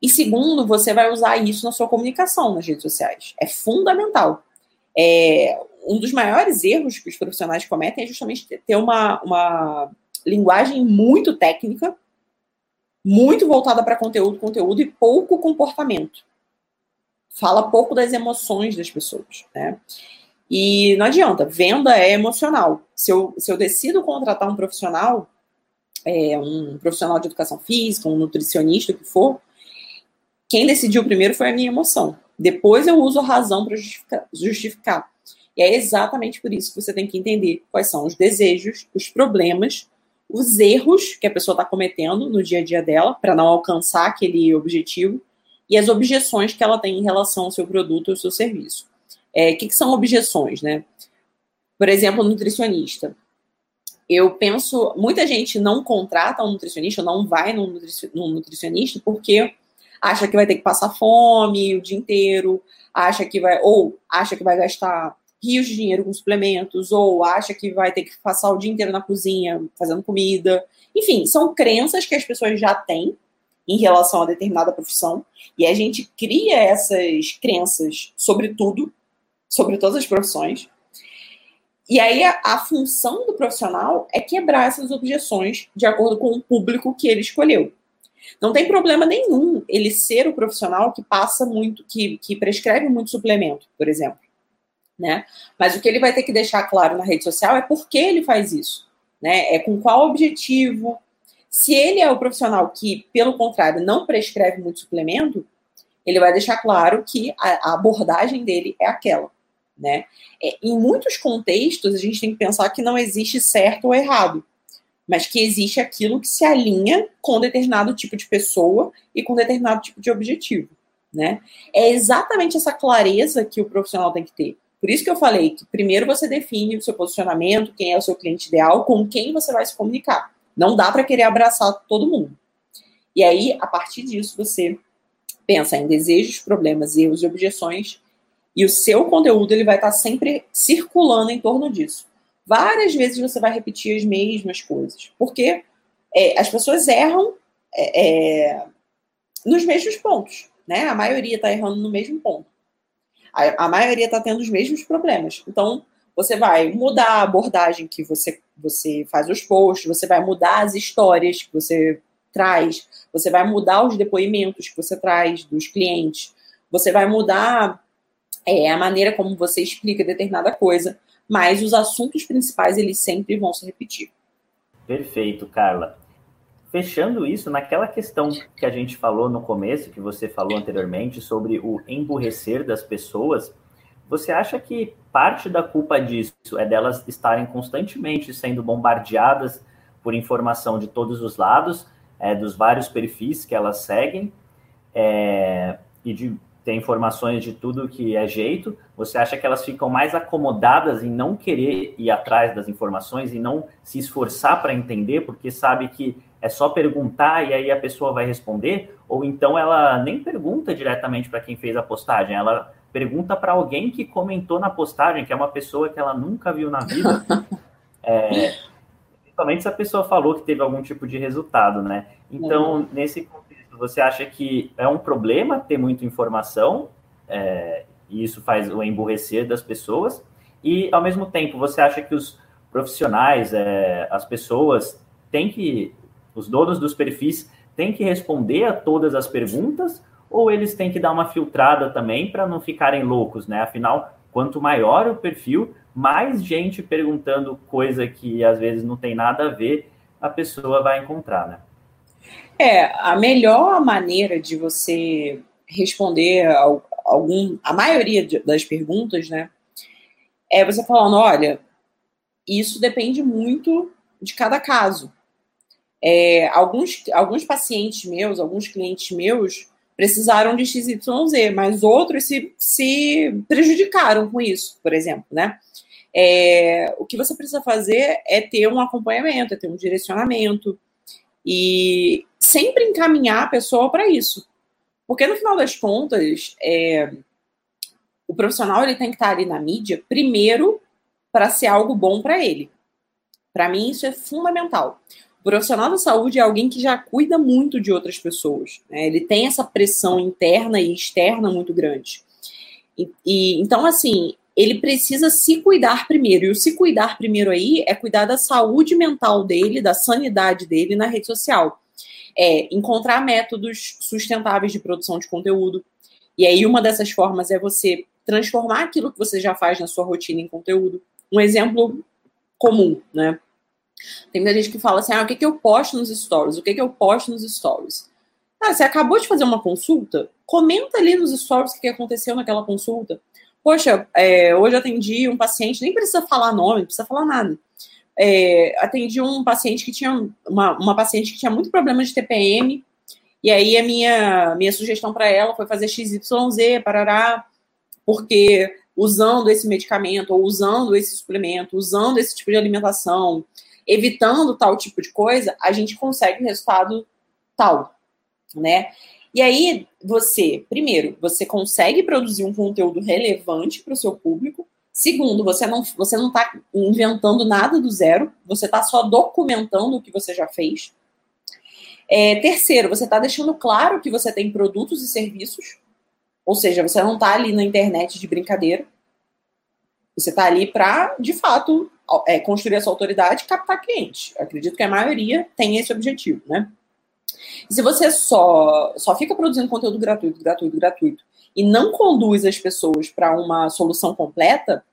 E segundo, você vai usar isso na sua comunicação nas redes sociais. É fundamental. É, um dos maiores erros que os profissionais cometem é justamente ter uma, uma linguagem muito técnica, muito voltada para conteúdo, conteúdo e pouco comportamento. Fala pouco das emoções das pessoas, né? E não adianta, venda é emocional. Se eu, se eu decido contratar um profissional, é, um profissional de educação física, um nutricionista, o que for, quem decidiu primeiro foi a minha emoção. Depois eu uso a razão para justificar, justificar. E é exatamente por isso que você tem que entender quais são os desejos, os problemas, os erros que a pessoa está cometendo no dia a dia dela para não alcançar aquele objetivo e as objeções que ela tem em relação ao seu produto ou seu serviço. É, o que, que são objeções, né? Por exemplo, nutricionista. Eu penso, muita gente não contrata um nutricionista, não vai num nutricionista porque acha que vai ter que passar fome o dia inteiro, acha que vai, ou acha que vai gastar rios de dinheiro com suplementos, ou acha que vai ter que passar o dia inteiro na cozinha fazendo comida. Enfim, são crenças que as pessoas já têm em relação a determinada profissão, e a gente cria essas crenças sobre tudo, sobre todas as profissões. E aí a, a, função do profissional é quebrar essas objeções de acordo com o público que ele escolheu. Não tem problema nenhum ele ser o profissional que passa muito, que, que prescreve muito suplemento, por exemplo. Né? Mas o que ele vai ter que deixar claro na rede social é por que ele faz isso. Né? É com qual objetivo. Se ele é o profissional que, pelo contrário, não prescreve muito suplemento, ele vai deixar claro que a, a abordagem dele é aquela né? É, em muitos contextos, a gente tem que pensar que não existe certo ou errado, mas que existe aquilo que se alinha com determinado tipo de pessoa e com determinado tipo de objetivo, né? É exatamente essa clareza que o profissional tem que ter. Por isso que eu falei que primeiro você define o seu posicionamento, quem é o seu cliente ideal, com quem você vai se comunicar. Não dá para querer abraçar todo mundo. E aí, a partir disso, você pensa em desejos, problemas, erros e objeções e o seu conteúdo ele vai estar sempre circulando em torno disso. Várias vezes você vai repetir as mesmas coisas, porque é, as pessoas erram é, é nos mesmos pontos, né? A maioria está errando no mesmo ponto. A, a maioria está tendo os mesmos problemas. Então, você vai mudar a abordagem que você, você faz os posts, você vai mudar as histórias que você traz, você vai mudar os depoimentos que você traz dos clientes, você vai mudar é a maneira como você explica determinada coisa, mas os assuntos principais eles sempre vão se repetir. Perfeito, Carla. Fechando isso, naquela questão que a gente falou no começo, que você falou anteriormente, sobre o emburrecer das pessoas, você acha que parte da culpa disso é delas estarem constantemente sendo bombardeadas por informação de todos os lados, é, dos vários perfis que elas seguem, é, e de tem informações de tudo que é jeito, você acha que elas ficam mais acomodadas em não querer ir atrás das informações e não se esforçar para entender, porque sabe que é só perguntar e aí a pessoa vai responder? Ou então ela nem pergunta diretamente para quem fez a postagem, ela pergunta para alguém que comentou na postagem, que é uma pessoa que ela nunca viu na vida. *laughs* É, principalmente se a pessoa falou que teve algum tipo de resultado, né? Então, uhum. nesse você acha que é um problema ter muita informação, é, e isso faz o emburrecer das pessoas, e ao mesmo tempo você acha que os profissionais, é, as pessoas, têm que, os donos dos perfis, têm que responder a todas as perguntas, ou eles têm que dar uma filtrada também para não ficarem loucos, né? Afinal, quanto maior o perfil, mais gente perguntando coisa que às vezes não tem nada a ver, a pessoa vai encontrar, né? É, a melhor maneira de você responder a, algum, a maioria das perguntas, né, é você falando, olha, isso depende muito de cada caso. É, alguns, alguns pacientes meus, alguns clientes meus precisaram de XYZ, mas outros se, se prejudicaram com isso, por exemplo, né? É, o que você precisa fazer é ter um acompanhamento, é ter um direcionamento, e sempre encaminhar a pessoa para isso. Porque no final das contas, é, o profissional ele tem que estar ali na mídia primeiro para ser algo bom para ele. Para mim isso é fundamental. O profissional da saúde é alguém que já cuida muito de outras pessoas. Né? Ele tem essa pressão interna e externa muito grande. E, e, então, assim, ele precisa se cuidar primeiro. E o se cuidar primeiro aí é cuidar da saúde mental dele, da sanidade dele na rede social. É encontrar métodos sustentáveis de produção de conteúdo. E aí, uma dessas formas é você transformar aquilo que você já faz na sua rotina em conteúdo. Um exemplo comum, né? Tem muita gente que fala assim: ah, o que, que eu posto nos stories? O que, que eu posto nos stories? Ah, você acabou de fazer uma consulta? Comenta ali nos stories o que aconteceu naquela consulta. Poxa, é, hoje atendi um paciente, nem precisa falar nome, não precisa falar nada. É, atendi um paciente que tinha uma, uma paciente que tinha muito problema de TPM, e aí a minha, minha sugestão para ela foi fazer XYZ, parará, porque usando esse medicamento, ou usando esse suplemento, usando esse tipo de alimentação, evitando tal tipo de coisa, a gente consegue resultado tal, né? E aí, você, primeiro, você consegue produzir um conteúdo relevante para o seu público. Segundo, você não você não está inventando nada do zero, você está só documentando o que você já fez. É, terceiro, você está deixando claro que você tem produtos e serviços, ou seja, você não está ali na internet de brincadeira. Você está ali para, de fato, é, construir essa autoridade e captar cliente. Eu acredito que a maioria tem esse objetivo, né? E se você só, só fica produzindo conteúdo gratuito, gratuito, gratuito, e não conduz as pessoas para uma solução completa,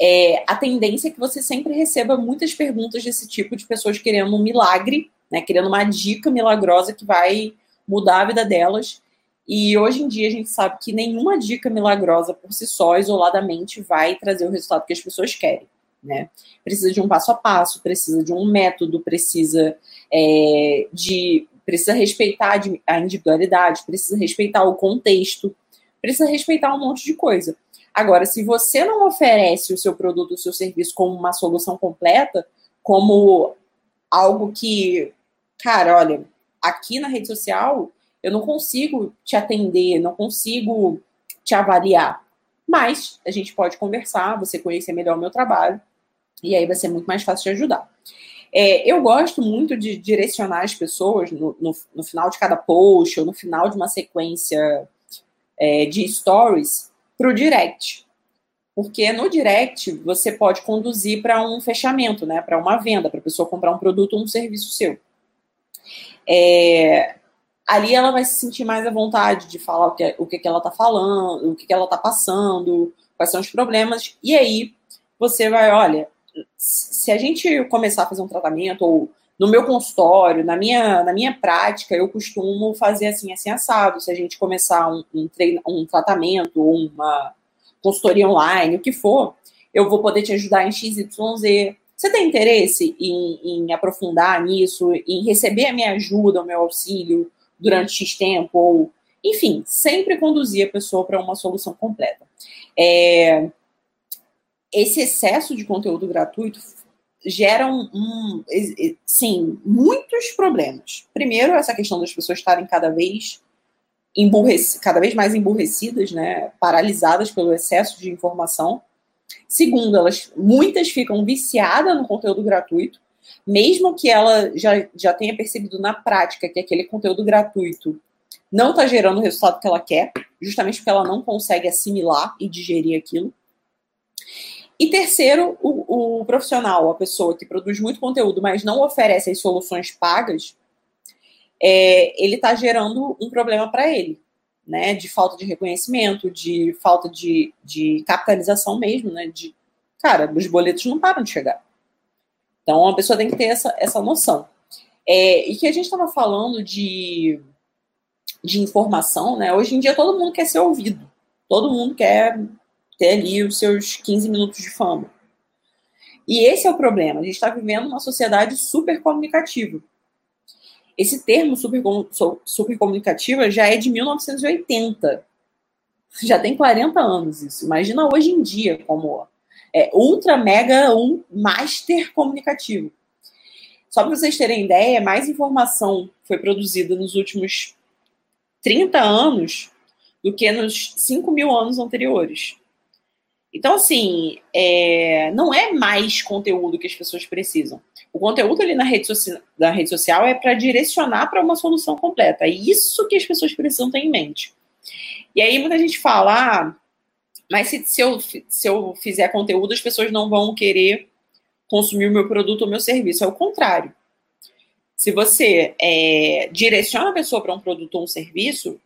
é, a tendência é que você sempre receba muitas perguntas desse tipo de pessoas querendo um milagre, né, querendo uma dica milagrosa que vai mudar a vida delas. E hoje em dia a gente sabe que nenhuma dica milagrosa por si só, isoladamente, vai trazer o resultado que as pessoas querem. Né? Precisa de um passo a passo, precisa de um método, precisa é, de precisa respeitar a individualidade, precisa respeitar o contexto, precisa respeitar um monte de coisa. Agora, se você não oferece o seu produto, o seu serviço como uma solução completa, como algo que, cara, olha, aqui na rede social eu não consigo te atender, não consigo te avaliar. Mas a gente pode conversar, você conhecer melhor o meu trabalho, e aí vai ser muito mais fácil de ajudar. É, eu gosto muito de direcionar as pessoas no, no, no, final de cada post ou no final de uma sequência é, de stories para o direct. Porque no direct você pode conduzir para um fechamento, né? Para uma venda, para a pessoa comprar um produto ou um serviço seu. É, ali ela vai se sentir mais à vontade de falar o que, o que, que ela está falando, o que, que ela está passando, quais são os problemas, e aí você vai, olha, se a gente começar a fazer um tratamento, ou no meu consultório, na minha, na minha prática, eu costumo fazer assim, assim, assado. Se a gente começar um, um, treino, um tratamento, uma consultoria online, o que for, eu vou poder te ajudar em XYZ. Você tem interesse em, em aprofundar nisso, em receber a minha ajuda, o meu auxílio durante X tempo, ou enfim, sempre conduzir a pessoa para uma solução completa. É, esse excesso de conteúdo gratuito gera um, um, sim, muitos problemas. Primeiro, essa questão das pessoas estarem cada vez cada vez mais emburrecidas, né, paralisadas pelo excesso de informação. Segundo, elas muitas ficam viciadas no conteúdo gratuito, mesmo que ela já, já tenha percebido na prática que aquele conteúdo gratuito não está gerando o resultado que ela quer, justamente porque ela não consegue assimilar e digerir aquilo. E terceiro, o, o, profissional, a pessoa que produz muito conteúdo, mas não oferece as soluções pagas, é, ele está gerando um problema para ele, né? De falta de reconhecimento, de falta de, de capitalização mesmo, né? De, cara, os boletos não param de chegar. Então, a pessoa tem que ter essa, essa noção. É, e que a gente estava falando de, de informação, né? Hoje em dia todo mundo quer ser ouvido. Todo mundo quer ter ali os seus 15 minutos de fama. E esse é o problema. A gente está vivendo uma sociedade super comunicativa. Esse termo super, super comunicativa já é de 1980. Já tem 40 anos isso. Imagina hoje em dia como é ultra, mega, um master comunicativo. Só para vocês terem ideia, mais informação foi produzida nos últimos 30 anos do que nos 5 mil anos anteriores. Então, assim, é, não é mais conteúdo que as pessoas precisam. O conteúdo ali na rede, na rede social é para direcionar para uma solução completa. É isso que as pessoas precisam ter em mente. E aí muita gente fala, ah, mas se, se, eu, se eu fizer conteúdo, as pessoas não vão querer consumir o meu produto ou meu serviço. É o contrário. Se você é, direciona a pessoa para um produto ou um serviço,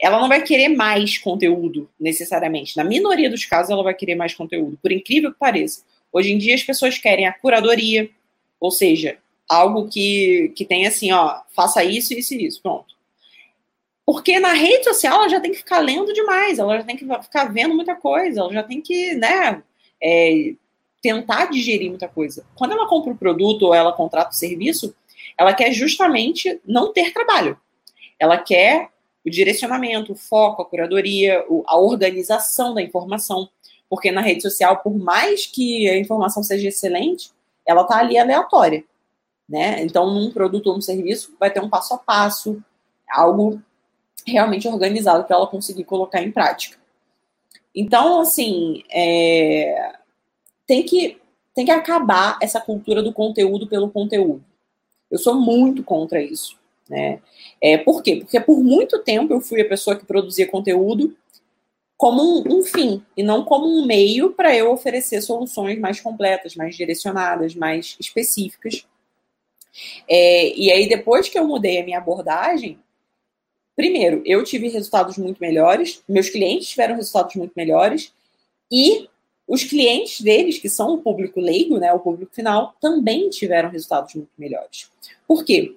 ela não vai querer mais conteúdo, necessariamente. Na minoria dos casos, ela vai querer mais conteúdo, por incrível que pareça. Hoje em dia, as pessoas querem a curadoria, ou seja, algo que, que tem assim, ó, faça isso, isso e isso, pronto. Porque na rede social ela já tem que ficar lendo demais, ela já tem que ficar vendo muita coisa, ela já tem que, né, é, tentar digerir muita coisa. Quando ela compra o produto ou ela contrata o serviço, ela quer justamente não ter trabalho. Ela quer o direcionamento, o foco, a curadoria, a organização da informação. Porque na rede social, por mais que a informação seja excelente, ela está ali aleatória. Né? Então, num produto ou um serviço, vai ter um passo a passo, algo realmente organizado para ela conseguir colocar em prática. Então, assim, é... tem, que, tem que acabar essa cultura do conteúdo pelo conteúdo. Eu sou muito contra isso. Né? É, por quê? Porque por muito tempo eu fui a pessoa que produzia conteúdo como um, um fim e não como um meio para eu oferecer soluções mais completas, mais direcionadas, mais específicas. É, e aí, depois que eu mudei a minha abordagem, primeiro, eu tive resultados muito melhores, meus clientes tiveram resultados muito melhores, e os clientes deles, que são o público leigo, né, o público final, também tiveram resultados muito melhores. Por quê?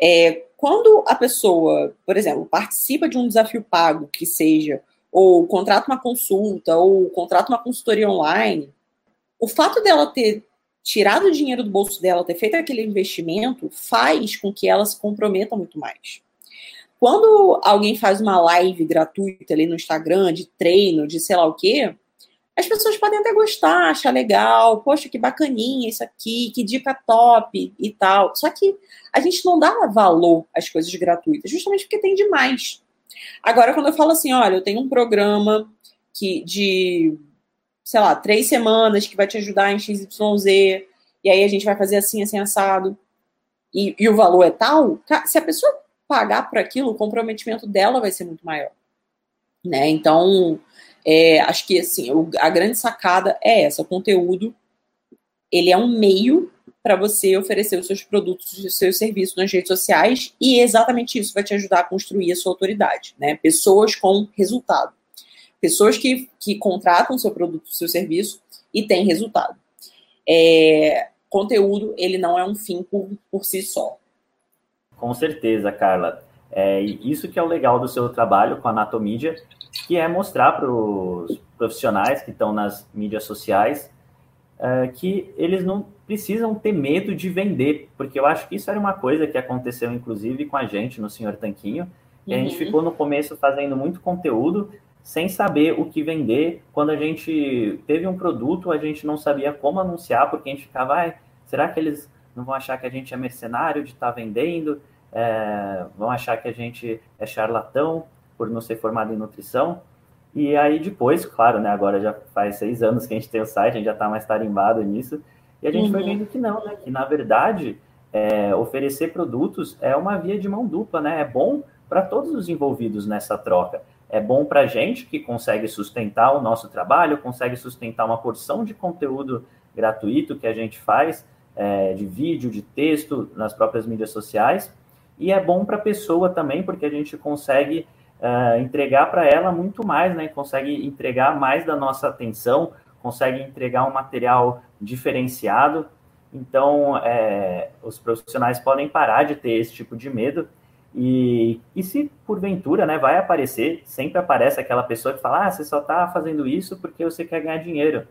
É, quando a pessoa, por exemplo, participa de um desafio pago, que seja, ou contrata uma consulta, ou contrata uma consultoria online, o fato dela ter tirado o dinheiro do bolso dela, ter feito aquele investimento, faz com que ela se comprometa muito mais. Quando alguém faz uma live gratuita ali no Instagram, de treino, de sei lá o quê, as pessoas podem até gostar, achar legal, poxa, que bacaninha isso aqui, que dica top e tal. Só que a gente não dá valor às coisas gratuitas, justamente porque tem demais. Agora, quando eu falo assim, olha, eu tenho um programa que de, sei lá, três semanas que vai te ajudar em XYZ, e aí a gente vai fazer assim, assim, assado, e, e o valor é tal, se a pessoa pagar por aquilo, o comprometimento dela vai ser muito maior. Né? Então, é, acho que assim, a grande sacada é essa: o conteúdo ele é um meio para você oferecer os seus produtos, os seus serviços nas redes sociais, e exatamente isso vai te ajudar a construir a sua autoridade, né? Pessoas com resultado. Pessoas que, que contratam seu produto, seu serviço e têm resultado. É, conteúdo, ele não é um fim por, por si só. Com certeza, Carla. É, isso que é o legal do seu trabalho com a Anatomídia, que é mostrar para os profissionais que estão nas mídias sociais é, que eles não precisam ter medo de vender, porque eu acho que isso era uma coisa que aconteceu, inclusive, com a gente no Senhor Tanquinho, e uhum. a gente uhum. ficou no começo fazendo muito conteúdo sem saber o que vender. Quando a gente teve um produto, a gente não sabia como anunciar, porque a gente ficava, ah, será que eles não vão achar que a gente é mercenário de estar tá vendendo? É, vão achar que a gente é charlatão? Por não ser formado em nutrição. E aí depois, claro, né, agora já faz seis anos que a gente tem o site, a gente já está mais tarimbado nisso, e a gente uhum. foi vendo que não, né, que na verdade é, oferecer produtos é uma via de mão dupla, né, é bom para todos os envolvidos nessa troca. É bom para a gente que consegue sustentar o nosso trabalho, consegue sustentar uma porção de conteúdo gratuito que a gente faz, é, de vídeo, de texto, nas próprias mídias sociais. E é bom para a pessoa também, porque a gente consegue uh, entregar para ela muito mais, né? Consegue entregar mais da nossa atenção, consegue entregar um material diferenciado. Então, é, os profissionais podem parar de ter esse tipo de medo. E, e se porventura né, vai aparecer, sempre aparece aquela pessoa que fala: ah, você só está fazendo isso porque você quer ganhar dinheiro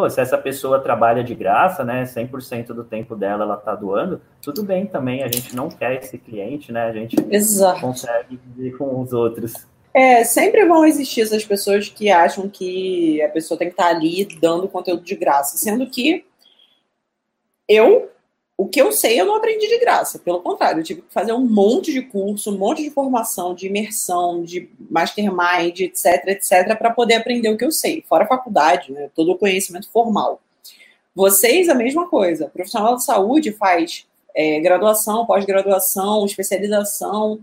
pô, se essa pessoa trabalha de graça, né, 100% do tempo dela ela tá doando, tudo bem também, a gente não quer esse cliente, né, a gente Exato. consegue viver com os outros. É, sempre vão existir essas pessoas que acham que a pessoa tem que estar tá ali dando conteúdo de graça, sendo que eu o que eu sei eu não aprendi de graça, pelo contrário, eu tive que fazer um monte de curso, um monte de formação, de imersão, de mastermind, etc, etc, para poder aprender o que eu sei, fora a faculdade, né, todo o conhecimento formal. Vocês, a mesma coisa. O profissional de saúde faz é, graduação, pós-graduação, especialização,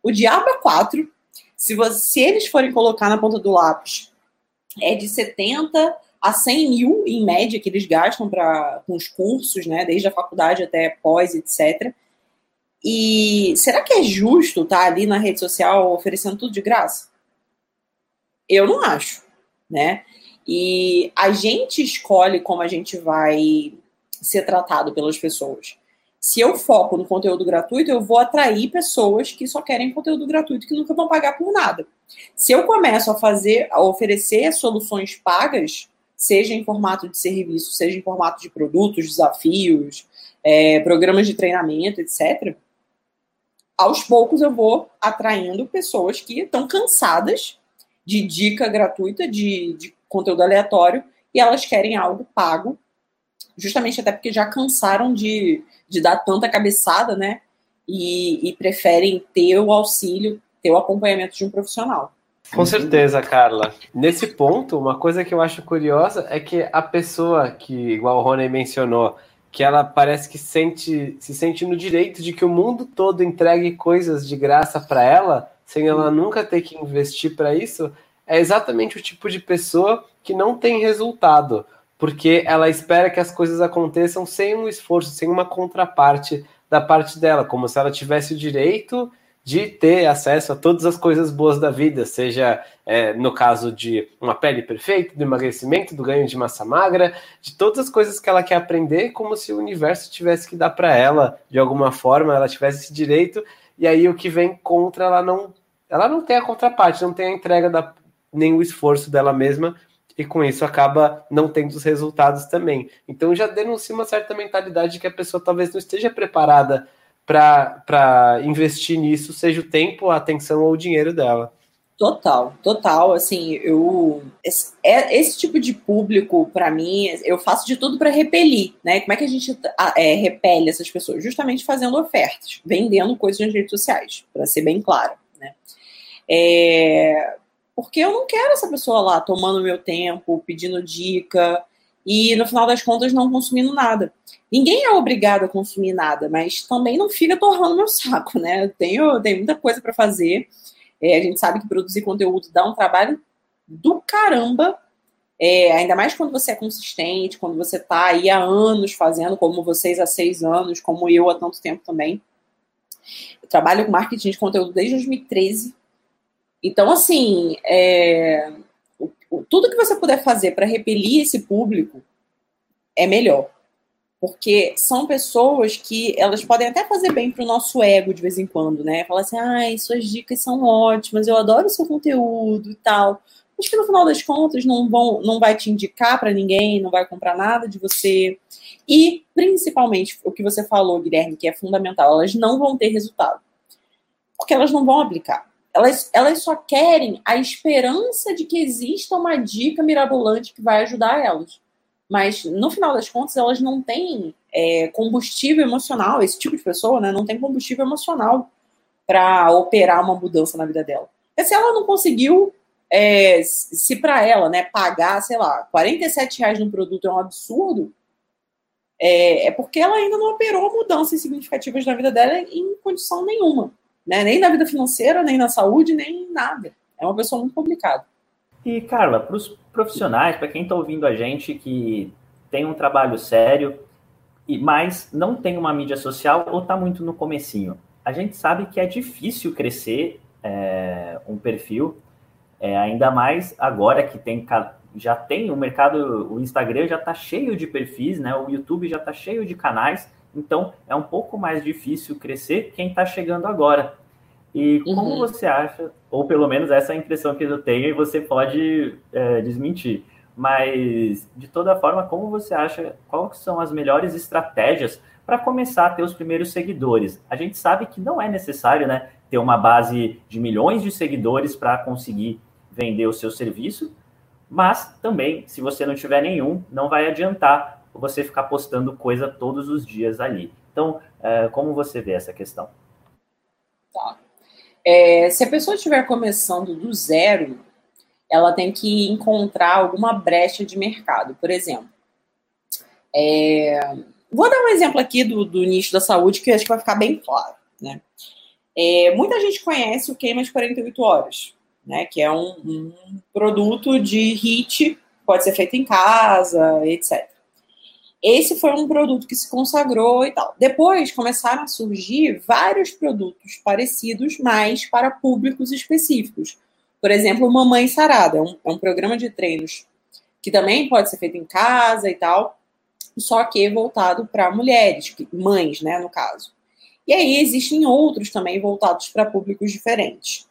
o diabo é quatro. Se, você, se eles forem colocar na ponta do lápis, é de 70 a 100 mil, em média, que eles gastam pra, com os cursos, né, desde a faculdade até pós, etc. E será que é justo estar tá ali na rede social oferecendo tudo de graça? Eu não acho, né? E a gente escolhe como a gente vai ser tratado pelas pessoas. Se eu foco no conteúdo gratuito, eu vou atrair pessoas que só querem conteúdo gratuito, que nunca vão pagar por nada. Se eu começo a fazer, a oferecer soluções pagas, seja em formato de serviço, seja em formato de produtos, desafios, é, programas de treinamento, etc., aos poucos eu vou atraindo pessoas que estão cansadas de dica gratuita, de, de conteúdo aleatório, e elas querem algo pago, justamente até porque já cansaram de, de dar tanta cabeçada, né? E, e preferem ter o auxílio, ter o acompanhamento de um profissional. Com certeza, Carla. Nesse ponto, uma coisa que eu acho curiosa é que a pessoa que, igual o Rony mencionou, que ela parece que sente, se sente no direito de que o mundo todo entregue coisas de graça para ela, sem ela nunca ter que investir para isso, é exatamente o tipo de pessoa que não tem resultado, porque ela espera que as coisas aconteçam sem um esforço, sem uma contraparte da parte dela, como se ela tivesse o direito de ter acesso a todas as coisas boas da vida, seja é, no caso de uma pele perfeita, do emagrecimento, do ganho de massa magra, de todas as coisas que ela quer aprender, como se o universo tivesse que dar para ela de alguma forma, ela tivesse esse direito, e aí o que vem contra ela não, ela não tem a contraparte, não tem a entrega da nem o esforço dela mesma e com isso acaba não tendo os resultados também. Então já denuncia uma certa mentalidade de que a pessoa talvez não esteja preparada para investir nisso, seja o tempo, a atenção ou o dinheiro dela. Total, total. Assim, eu esse, é, esse tipo de público, para mim, eu faço de tudo para repelir, né? Como é que a gente é, repele essas pessoas? Justamente fazendo ofertas, vendendo coisas nas redes sociais, para ser bem claro, né? É, porque eu não quero essa pessoa lá tomando meu tempo, pedindo dica e no final das contas não consumindo nada. Ninguém é obrigado a consumir nada, mas também não fica torrando meu saco, né? Eu tenho, tenho muita coisa para fazer. É, a gente sabe que produzir conteúdo dá um trabalho do caramba. É, ainda mais quando você é consistente, quando você está aí há anos fazendo, como vocês há seis anos, como eu há tanto tempo também. Eu trabalho com marketing de conteúdo desde 2013. Então, assim, é, tudo que você puder fazer para repelir esse público é melhor. Porque são pessoas que elas podem até fazer bem para o nosso ego de vez em quando, né? Falar assim, ai, suas dicas são ótimas, eu adoro seu conteúdo e tal. Mas que no final das contas não, vão, não vai te indicar para ninguém, não vai comprar nada de você. E, principalmente, o que você falou, Guilherme, que é fundamental, elas não vão ter resultado. Porque elas não vão aplicar. Elas, elas só querem a esperança de que exista uma dica mirabolante que vai ajudar elas mas no final das contas elas não têm é, combustível emocional, esse tipo de pessoa né, não tem combustível emocional para operar uma mudança na vida dela. E se ela não conseguiu, é, se para ela né, pagar, sei lá, 47 reais no produto é um absurdo, é, é, porque ela ainda não operou mudanças significativas na vida dela em condição nenhuma. Né? Nem na vida financeira, nem na saúde, nem nada. É uma pessoa muito complicada. E, Carla, para os profissionais, para quem está ouvindo a gente que tem um trabalho sério, mas não tem uma mídia social ou está muito no comecinho, a gente sabe que é difícil crescer é, um perfil, é, ainda mais agora que tem já tem o mercado, o Instagram já está cheio de perfis, né? O YouTube já está cheio de canais, então é um pouco mais difícil crescer quem está chegando agora. E como uhum. você acha, ou pelo menos essa é a impressão que eu tenho, e você pode é, desmentir, mas de toda forma, como você acha, quais são as melhores estratégias para começar a ter os primeiros seguidores? A gente sabe que não é necessário né, ter uma base de milhões de seguidores para conseguir vender o seu serviço, mas também, se você não tiver nenhum, não vai adiantar você ficar postando coisa todos os dias ali. Então, é, como você vê essa questão? Tá. É, se a pessoa estiver começando do zero, ela tem que encontrar alguma brecha de mercado. Por exemplo, é, vou dar um exemplo aqui do, do nicho da saúde que acho que vai ficar bem claro. Né? É, muita gente conhece o Queima de 48 Horas, né? que é um, um produto de HIT, pode ser feito em casa, etc. Esse foi um produto que se consagrou e tal. Depois começaram a surgir vários produtos parecidos, mas para públicos específicos. Por exemplo, Mamãe Sarada é um, é um programa de treinos que também pode ser feito em casa e tal, só que voltado para mulheres, mães, né, no caso. E aí existem outros também voltados para públicos diferentes.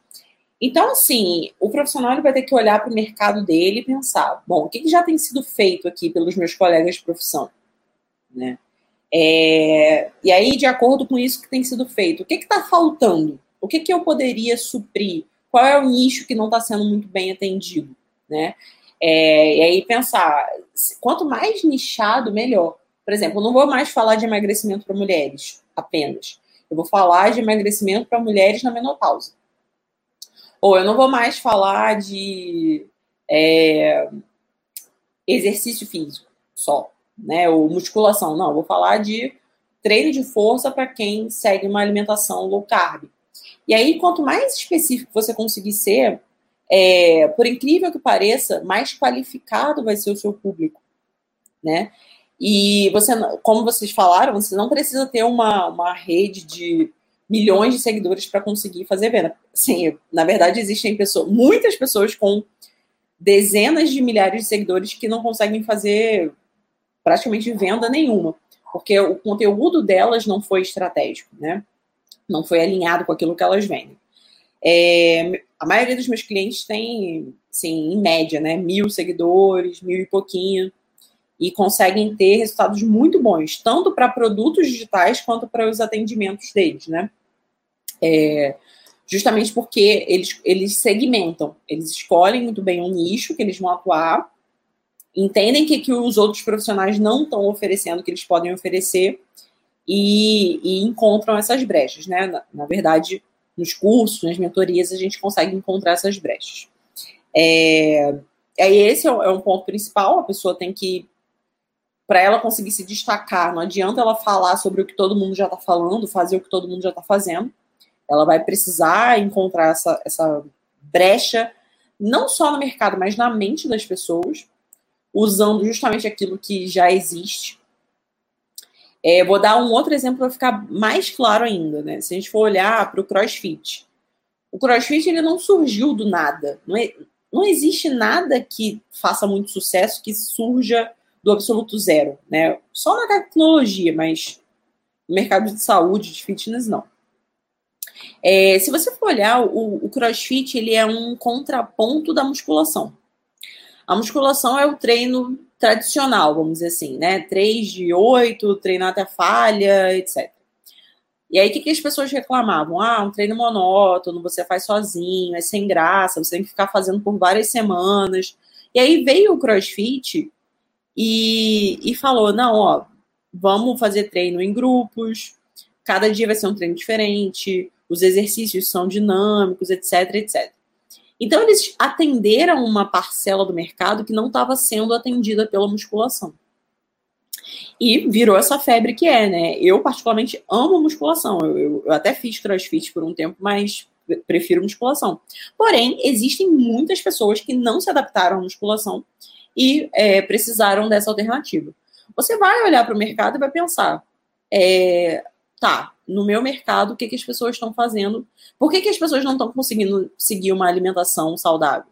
Então, assim, o profissional vai ter que olhar para o mercado dele e pensar: bom, o que, que já tem sido feito aqui pelos meus colegas de profissão? Né? É, e aí, de acordo com isso que tem sido feito, o que está faltando? O que, que eu poderia suprir? Qual é o nicho que não está sendo muito bem atendido? Né? É, e aí pensar, quanto mais nichado, melhor. Por exemplo, eu não vou mais falar de emagrecimento para mulheres apenas. Eu vou falar de emagrecimento para mulheres na menopausa. Ou eu não vou mais falar de é, exercício físico só né? Ou musculação. Não, vou falar de treino de força para quem segue uma alimentação low carb. E aí, quanto mais específico você conseguir ser, é, por incrível que pareça, mais qualificado vai ser o seu público, né? E você, como vocês falaram, você não precisa ter uma, uma rede de milhões de seguidores para conseguir fazer venda. Sim, na verdade existem pessoas, muitas pessoas com dezenas de milhares de seguidores que não conseguem fazer praticamente venda nenhuma, porque o conteúdo delas não foi estratégico, né? Não foi alinhado com aquilo que elas vendem. É, a maioria dos meus clientes tem, assim, em média, né, mil seguidores, mil e pouquinho, e conseguem ter resultados muito bons, tanto para produtos digitais quanto para os atendimentos deles, né? É, justamente porque eles, eles segmentam, eles escolhem muito bem um nicho que eles vão atuar entendem que, que os outros profissionais não estão oferecendo o que eles podem oferecer e, e encontram essas brechas, né? Na, na, verdade, nos cursos, nas mentorias, a gente consegue encontrar essas brechas. É, aí esse é, é um ponto principal, a pessoa tem que para ela conseguir se destacar, não adianta ela falar sobre o que todo mundo já está falando, fazer o que todo mundo já está fazendo. Ela vai precisar encontrar essa, essa brecha, não só no mercado, mas na mente das pessoas, usando justamente aquilo que já existe. É, vou dar um outro exemplo para ficar mais claro ainda, né? Se a gente for olhar para o CrossFit, o CrossFit ele não surgiu do nada. Não, é, não existe nada que faça muito sucesso que surja do absoluto zero, né? Só na tecnologia, mas no mercado de saúde, de fitness, não. É, se você for olhar, o, o CrossFit ele é um contraponto da musculação. A musculação é o treino tradicional, vamos dizer assim, né? 3 de 8, treinar até falha, etc. E aí, o que, que as pessoas reclamavam? Ah, um treino monótono, você faz sozinho, é sem graça, você tem que ficar fazendo por várias semanas. E aí veio o CrossFit e, e falou: não, ó, vamos fazer treino em grupos, cada dia vai ser um treino diferente, os exercícios são dinâmicos, etc, etc. Então, eles atenderam uma parcela do mercado que não estava sendo atendida pela musculação. E virou essa febre que é, né? Eu, particularmente, amo musculação. Eu, eu, eu até fiz crossfit por um tempo, mas prefiro musculação. Porém, existem muitas pessoas que não se adaptaram à musculação e é, precisaram dessa alternativa. Você vai olhar para o mercado e vai pensar: é, tá, no meu mercado, o que, que as pessoas estão fazendo? Por que, que as pessoas não estão conseguindo seguir uma alimentação saudável?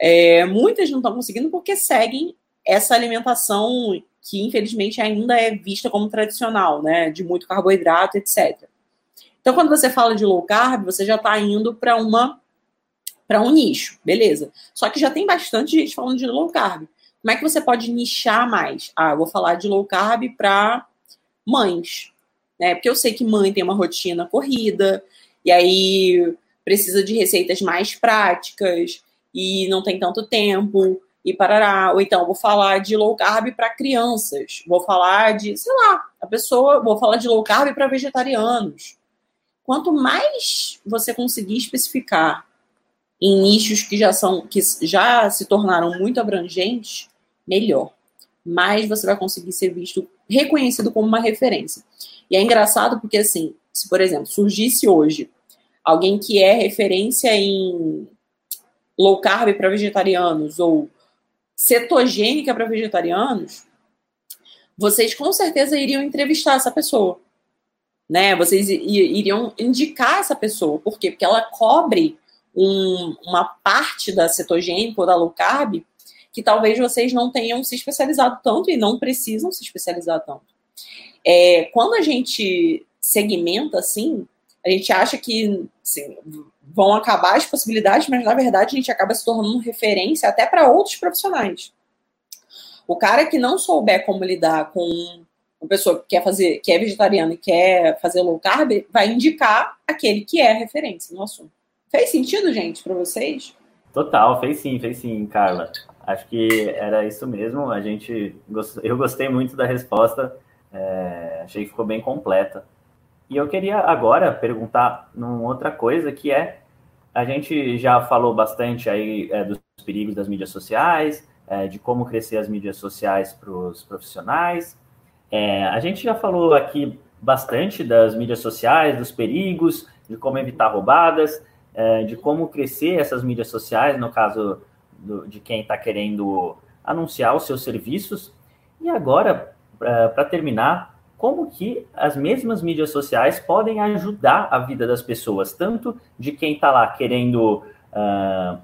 É, muitas não estão conseguindo porque seguem essa alimentação que, infelizmente, ainda é vista como tradicional, né? De muito carboidrato, etc. Então, quando você fala de low carb, você já está indo para uma para um nicho, beleza. Só que já tem bastante gente falando de low carb. Como é que você pode nichar mais? Ah, eu vou falar de low carb para mães, né? Porque eu sei que mãe tem uma rotina corrida, e aí precisa de receitas mais práticas, e não tem tanto tempo. e parará. Ou então, vou falar de low carb para crianças, vou falar de, sei lá, a pessoa, vou falar de low carb para vegetarianos. Quanto mais você conseguir especificar em nichos que já são que já se tornaram muito abrangentes, melhor. Mais você vai conseguir ser visto, reconhecido como uma referência. E é engraçado porque assim, se por exemplo, surgisse hoje alguém que é referência em low carb para vegetarianos ou cetogênica para vegetarianos, vocês com certeza iriam entrevistar essa pessoa. Né? Vocês iriam indicar essa pessoa. Por quê? Porque ela cobre um, uma parte da cetogênica ou da low carb que talvez vocês não tenham se especializado tanto e não precisam se especializar tanto. É, quando a gente segmenta assim, a gente acha que assim, vão acabar as possibilidades, mas na verdade a gente acaba se tornando referência até para outros profissionais. O cara que não souber como lidar com uma pessoa que quer fazer, que é vegetariana e quer fazer low carb, vai indicar aquele que é referência no assunto. Fez sentido, gente, para vocês? Total, fez sim, fez sim, Carla. Acho que era isso mesmo. A gente, eu gostei muito da resposta. É, achei que ficou bem completa. E eu queria agora perguntar numa outra coisa que é a gente já falou bastante aí é, dos perigos das mídias sociais, é, de como crescer as mídias sociais para os profissionais. É, a gente já falou aqui bastante das mídias sociais, dos perigos, de como evitar roubadas, é, de como crescer essas mídias sociais, no caso do, de quem está querendo anunciar os seus serviços. E agora, para terminar, como que as mesmas mídias sociais podem ajudar a vida das pessoas, tanto de quem está lá querendo uh,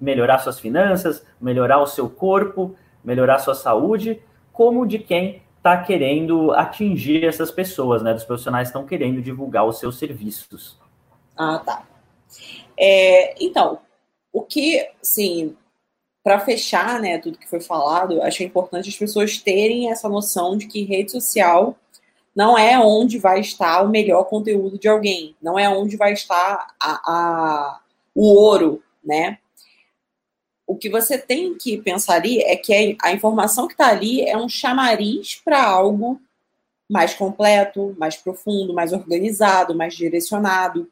melhorar suas finanças, melhorar o seu corpo, melhorar sua saúde, como de quem está querendo atingir essas pessoas, né? Dos profissionais estão querendo divulgar os seus serviços. Ah, tá. É, então, o que, sim, para fechar, né, tudo que foi falado, acho importante as pessoas terem essa noção de que rede social não é onde vai estar o melhor conteúdo de alguém, não é onde vai estar a, a, o ouro, né? O que você tem que pensar ali é que a informação que está ali é um chamariz para algo mais completo, mais profundo, mais organizado, mais direcionado,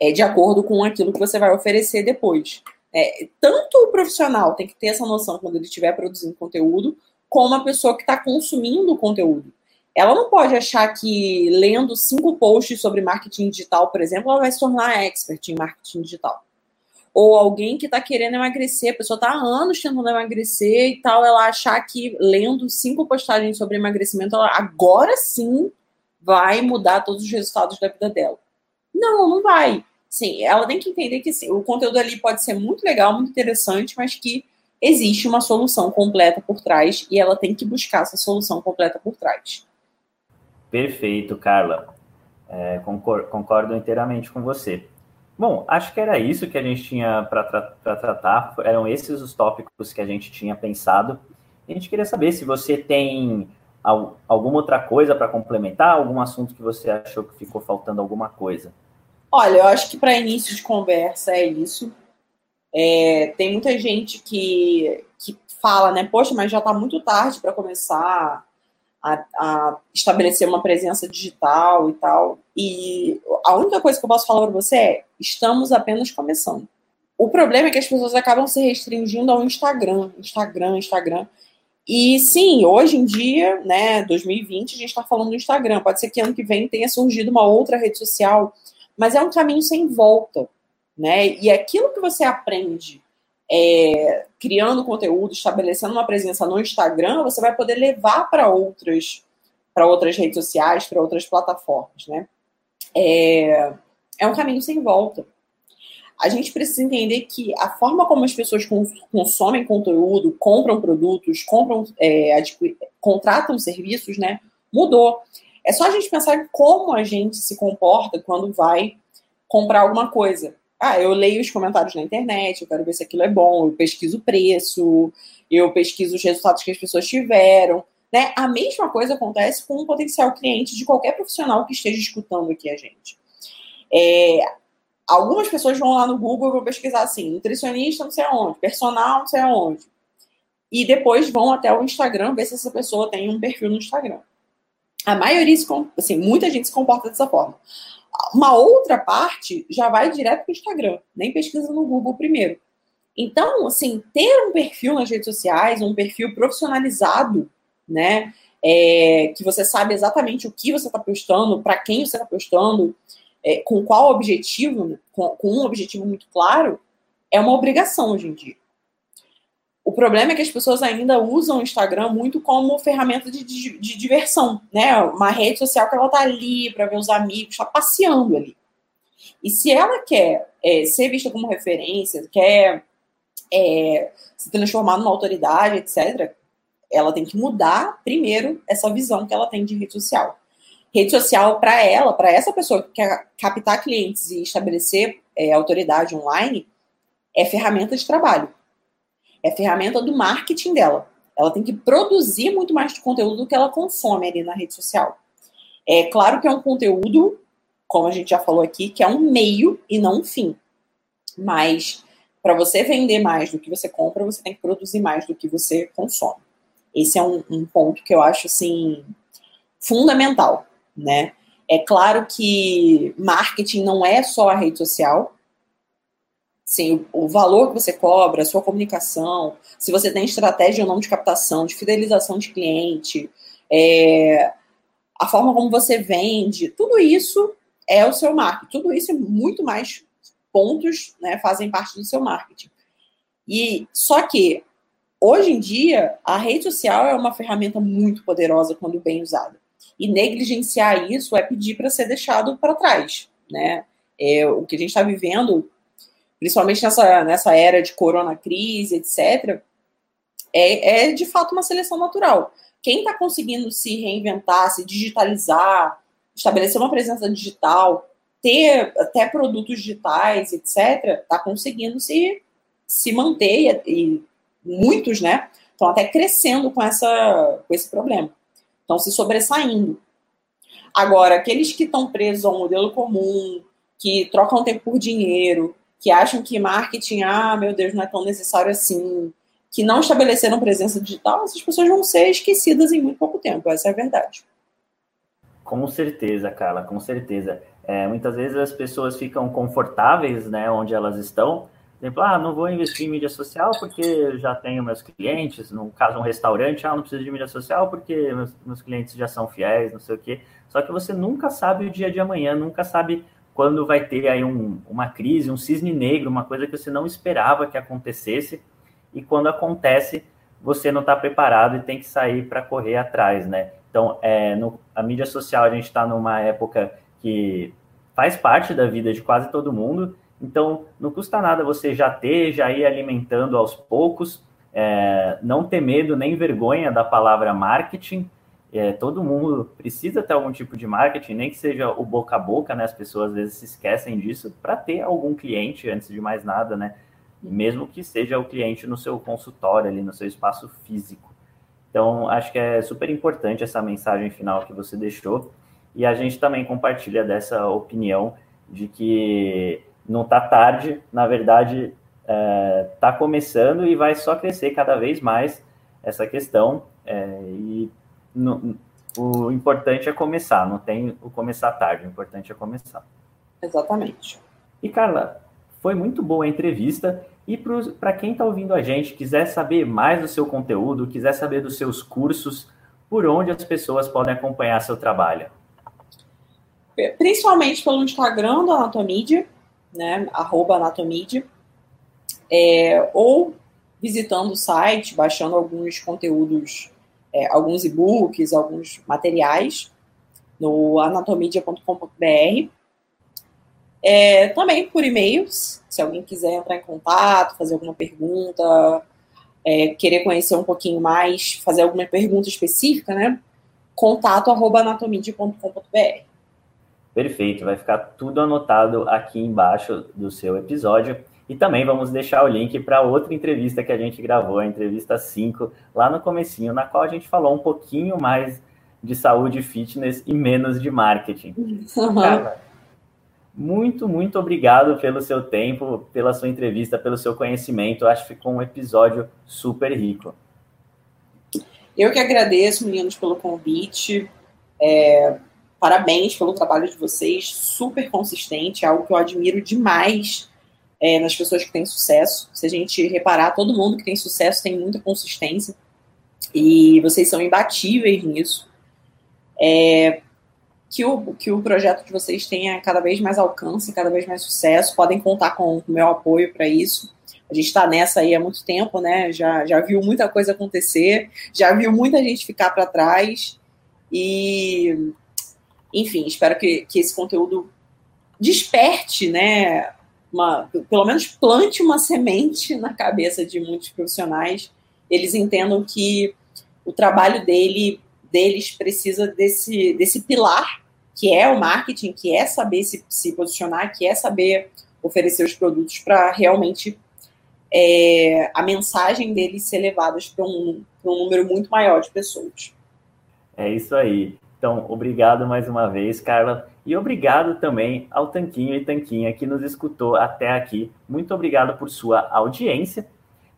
é, de acordo com aquilo que você vai oferecer depois. É, tanto o profissional tem que ter essa noção quando ele estiver produzindo conteúdo, como a pessoa que está consumindo o conteúdo ela não pode achar que lendo cinco posts sobre marketing digital, por exemplo, ela vai se tornar expert em marketing digital. Ou alguém que está querendo emagrecer, a pessoa está há anos tentando emagrecer e tal, ela achar que lendo cinco postagens sobre emagrecimento, ela agora sim vai mudar todos os resultados da vida dela. Não, não vai. Sim, ela tem que entender que sim, o conteúdo ali pode ser muito legal, muito interessante, mas que existe uma solução completa por trás e ela tem que buscar essa solução completa por trás. Perfeito, Carla. É, concordo, concordo inteiramente com você. Bom, acho que era isso que a gente tinha para tra tratar. Eram esses os tópicos que a gente tinha pensado. A gente queria saber se você tem al alguma outra coisa para complementar, algum assunto que você achou que ficou faltando alguma coisa. Olha, eu acho que para início de conversa é isso. É, tem muita gente que, que fala, né? Poxa, mas já está muito tarde para começar a, a, estabelecer uma presença digital e tal. E a única coisa que eu posso falar para você é: estamos apenas começando. O problema é que as pessoas acabam se restringindo ao Instagram, Instagram, Instagram. E sim, hoje em dia, né, 2020, a gente está falando do Instagram. Pode ser que ano que vem tenha surgido uma outra rede social, mas é um caminho sem volta, né? E aquilo que você aprende é, criando conteúdo, estabelecendo uma presença no Instagram, você vai poder levar para outras para outras redes sociais, para outras plataformas, né? É, é um caminho sem volta. A gente precisa entender que a forma como as pessoas consomem conteúdo, compram produtos, compram, é, contratam serviços, né, mudou. É só a gente pensar como a gente se comporta quando vai comprar alguma coisa. Ah, eu leio os comentários na internet, eu quero ver se aquilo é bom, eu pesquiso o preço, eu pesquiso os resultados que as pessoas tiveram. Né? A mesma coisa acontece com um potencial cliente de qualquer profissional que esteja escutando aqui a gente. É, algumas pessoas vão lá no Google e vão pesquisar assim, nutricionista não sei aonde, personal não sei aonde. e depois vão até o Instagram ver se essa pessoa tem um perfil no Instagram. A maioria, assim, muita gente se comporta dessa forma. Uma outra parte já vai direto para o Instagram, nem pesquisa no Google primeiro. Então, assim, ter um perfil nas redes sociais, um perfil profissionalizado, né? É, que você sabe exatamente o que você está postando, para quem você está postando, é, com qual objetivo, né? com, com um objetivo muito claro, é uma obrigação hoje em dia. O problema é que as pessoas ainda usam o Instagram muito como ferramenta de, de, de diversão, né? Uma rede social que ela tá ali para ver os amigos, tá passeando ali. E se ela quer é, ser vista como referência, quer é, se transformar numa autoridade, etc., ela tem que mudar primeiro essa visão que ela tem de rede social. Rede social para ela, para essa pessoa que quer captar clientes e estabelecer é, autoridade online, é ferramenta de trabalho. É ferramenta do marketing dela. Ela tem que produzir muito mais de conteúdo do que ela consome ali na rede social. É claro que é um conteúdo, como a gente já falou aqui, que é um meio e não um fim. Mas para você vender mais do que você compra, você tem que produzir mais do que você consome. Esse é um, um ponto que eu acho assim fundamental, né? É claro que marketing não é só a rede social, Sim, o, o valor que você cobra, a sua comunicação, se você tem estratégia ou não de captação, de fidelização de cliente, é, a forma como você vende, tudo isso é o seu marketing. Tudo isso é muito mais pontos, né, fazem parte do seu marketing. E só que hoje em dia a rede social é uma ferramenta muito poderosa quando bem usada. E negligenciar isso é pedir para ser deixado para trás, né? É, o que a gente está vivendo principalmente nessa, nessa era de corona crise, etc., é, é de fato uma seleção natural. Quem está conseguindo se reinventar, se digitalizar, estabelecer uma presença digital, ter até produtos digitais, etc., está conseguindo se, se manter e, e muitos, né, estão até crescendo com, essa, com esse problema. Estão se sobressaindo. Agora, aqueles que estão presos ao modelo comum, que trocam tempo por dinheiro, que acham que marketing, ah, meu Deus, não é tão necessário assim, que não estabeleceram presença digital, essas pessoas vão ser esquecidas em muito pouco tempo, essa é a verdade. Com certeza, Carla, com certeza. É, muitas vezes as pessoas ficam confortáveis, né, onde elas estão. Por exemplo, ah, não vou investir em mídia social porque já tenho meus clientes. No caso, um restaurante, ah, não preciso de mídia social porque meus, meus clientes já são fiéis, não sei o quê. Só que você nunca sabe o dia de amanhã, nunca sabe quando vai ter aí um, uma crise, um cisne negro, uma coisa que você não esperava que acontecesse, e quando acontece, você não está preparado e tem que sair para correr atrás, né? Então, é, no, a mídia social, a gente está numa época que faz parte da vida de quase todo mundo, então não custa nada você já ter, já ir alimentando aos poucos, é, não ter medo nem vergonha da palavra marketing, é, todo mundo precisa ter algum tipo de marketing, nem que seja o boca a boca, né? As pessoas às vezes se esquecem disso para ter algum cliente antes de mais nada, né? Mesmo que seja o cliente no seu consultório, ali no seu espaço físico. Então, acho que é super importante essa mensagem final que você deixou. E a gente também compartilha dessa opinião de que não está tarde, na verdade, está é, tá começando e vai só crescer cada vez mais essa questão. É, e o importante é começar, não tem o começar tarde, o importante é começar. Exatamente. E Carla, foi muito boa a entrevista. E para quem está ouvindo a gente, quiser saber mais do seu conteúdo, quiser saber dos seus cursos, por onde as pessoas podem acompanhar seu trabalho? Principalmente pelo Instagram do Anatomídia, né? Arroba Anatomídia. É, ou visitando o site, baixando alguns conteúdos é, alguns e-books, alguns materiais no anatomedia.com.br. É, também por e-mails, se alguém quiser entrar em contato, fazer alguma pergunta, é, querer conhecer um pouquinho mais, fazer alguma pergunta específica, né? Contato arroba anatomedia.com.br. Perfeito, vai ficar tudo anotado aqui embaixo do seu episódio. E também vamos deixar o link para outra entrevista que a gente gravou, a entrevista 5, lá no comecinho, na qual a gente falou um pouquinho mais de saúde e fitness e menos de marketing. Uhum. Cara, muito, muito obrigado pelo seu tempo, pela sua entrevista, pelo seu conhecimento. Acho que ficou um episódio super rico. Eu que agradeço, meninos, pelo convite. É, parabéns pelo trabalho de vocês, super consistente, algo que eu admiro demais é, nas pessoas que têm sucesso. Se a gente reparar, todo mundo que tem sucesso tem muita consistência. E vocês são imbatíveis nisso. É, que, o, que o projeto de vocês tenha cada vez mais alcance, cada vez mais sucesso. Podem contar com o meu apoio para isso. A gente está nessa aí há muito tempo, né? Já, já viu muita coisa acontecer, já viu muita gente ficar para trás. E, enfim, espero que, que esse conteúdo desperte, né? Uma, pelo menos plante uma semente na cabeça de muitos profissionais. Eles entendam que o trabalho dele, deles precisa desse, desse pilar, que é o marketing, que é saber se, se posicionar, que é saber oferecer os produtos para realmente é, a mensagem deles ser levada para um, um número muito maior de pessoas. É isso aí. Então, obrigado mais uma vez, Carla. E obrigado também ao Tanquinho e Tanquinha que nos escutou até aqui. Muito obrigado por sua audiência.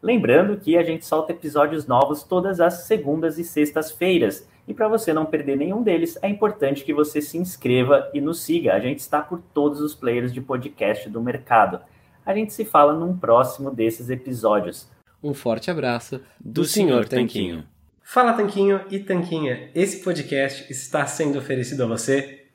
Lembrando que a gente solta episódios novos todas as segundas e sextas-feiras. E para você não perder nenhum deles, é importante que você se inscreva e nos siga. A gente está por todos os players de podcast do mercado. A gente se fala num próximo desses episódios. Um forte abraço do, do Senhor Tanquinho. Fala Tanquinho e Tanquinha, esse podcast está sendo oferecido a você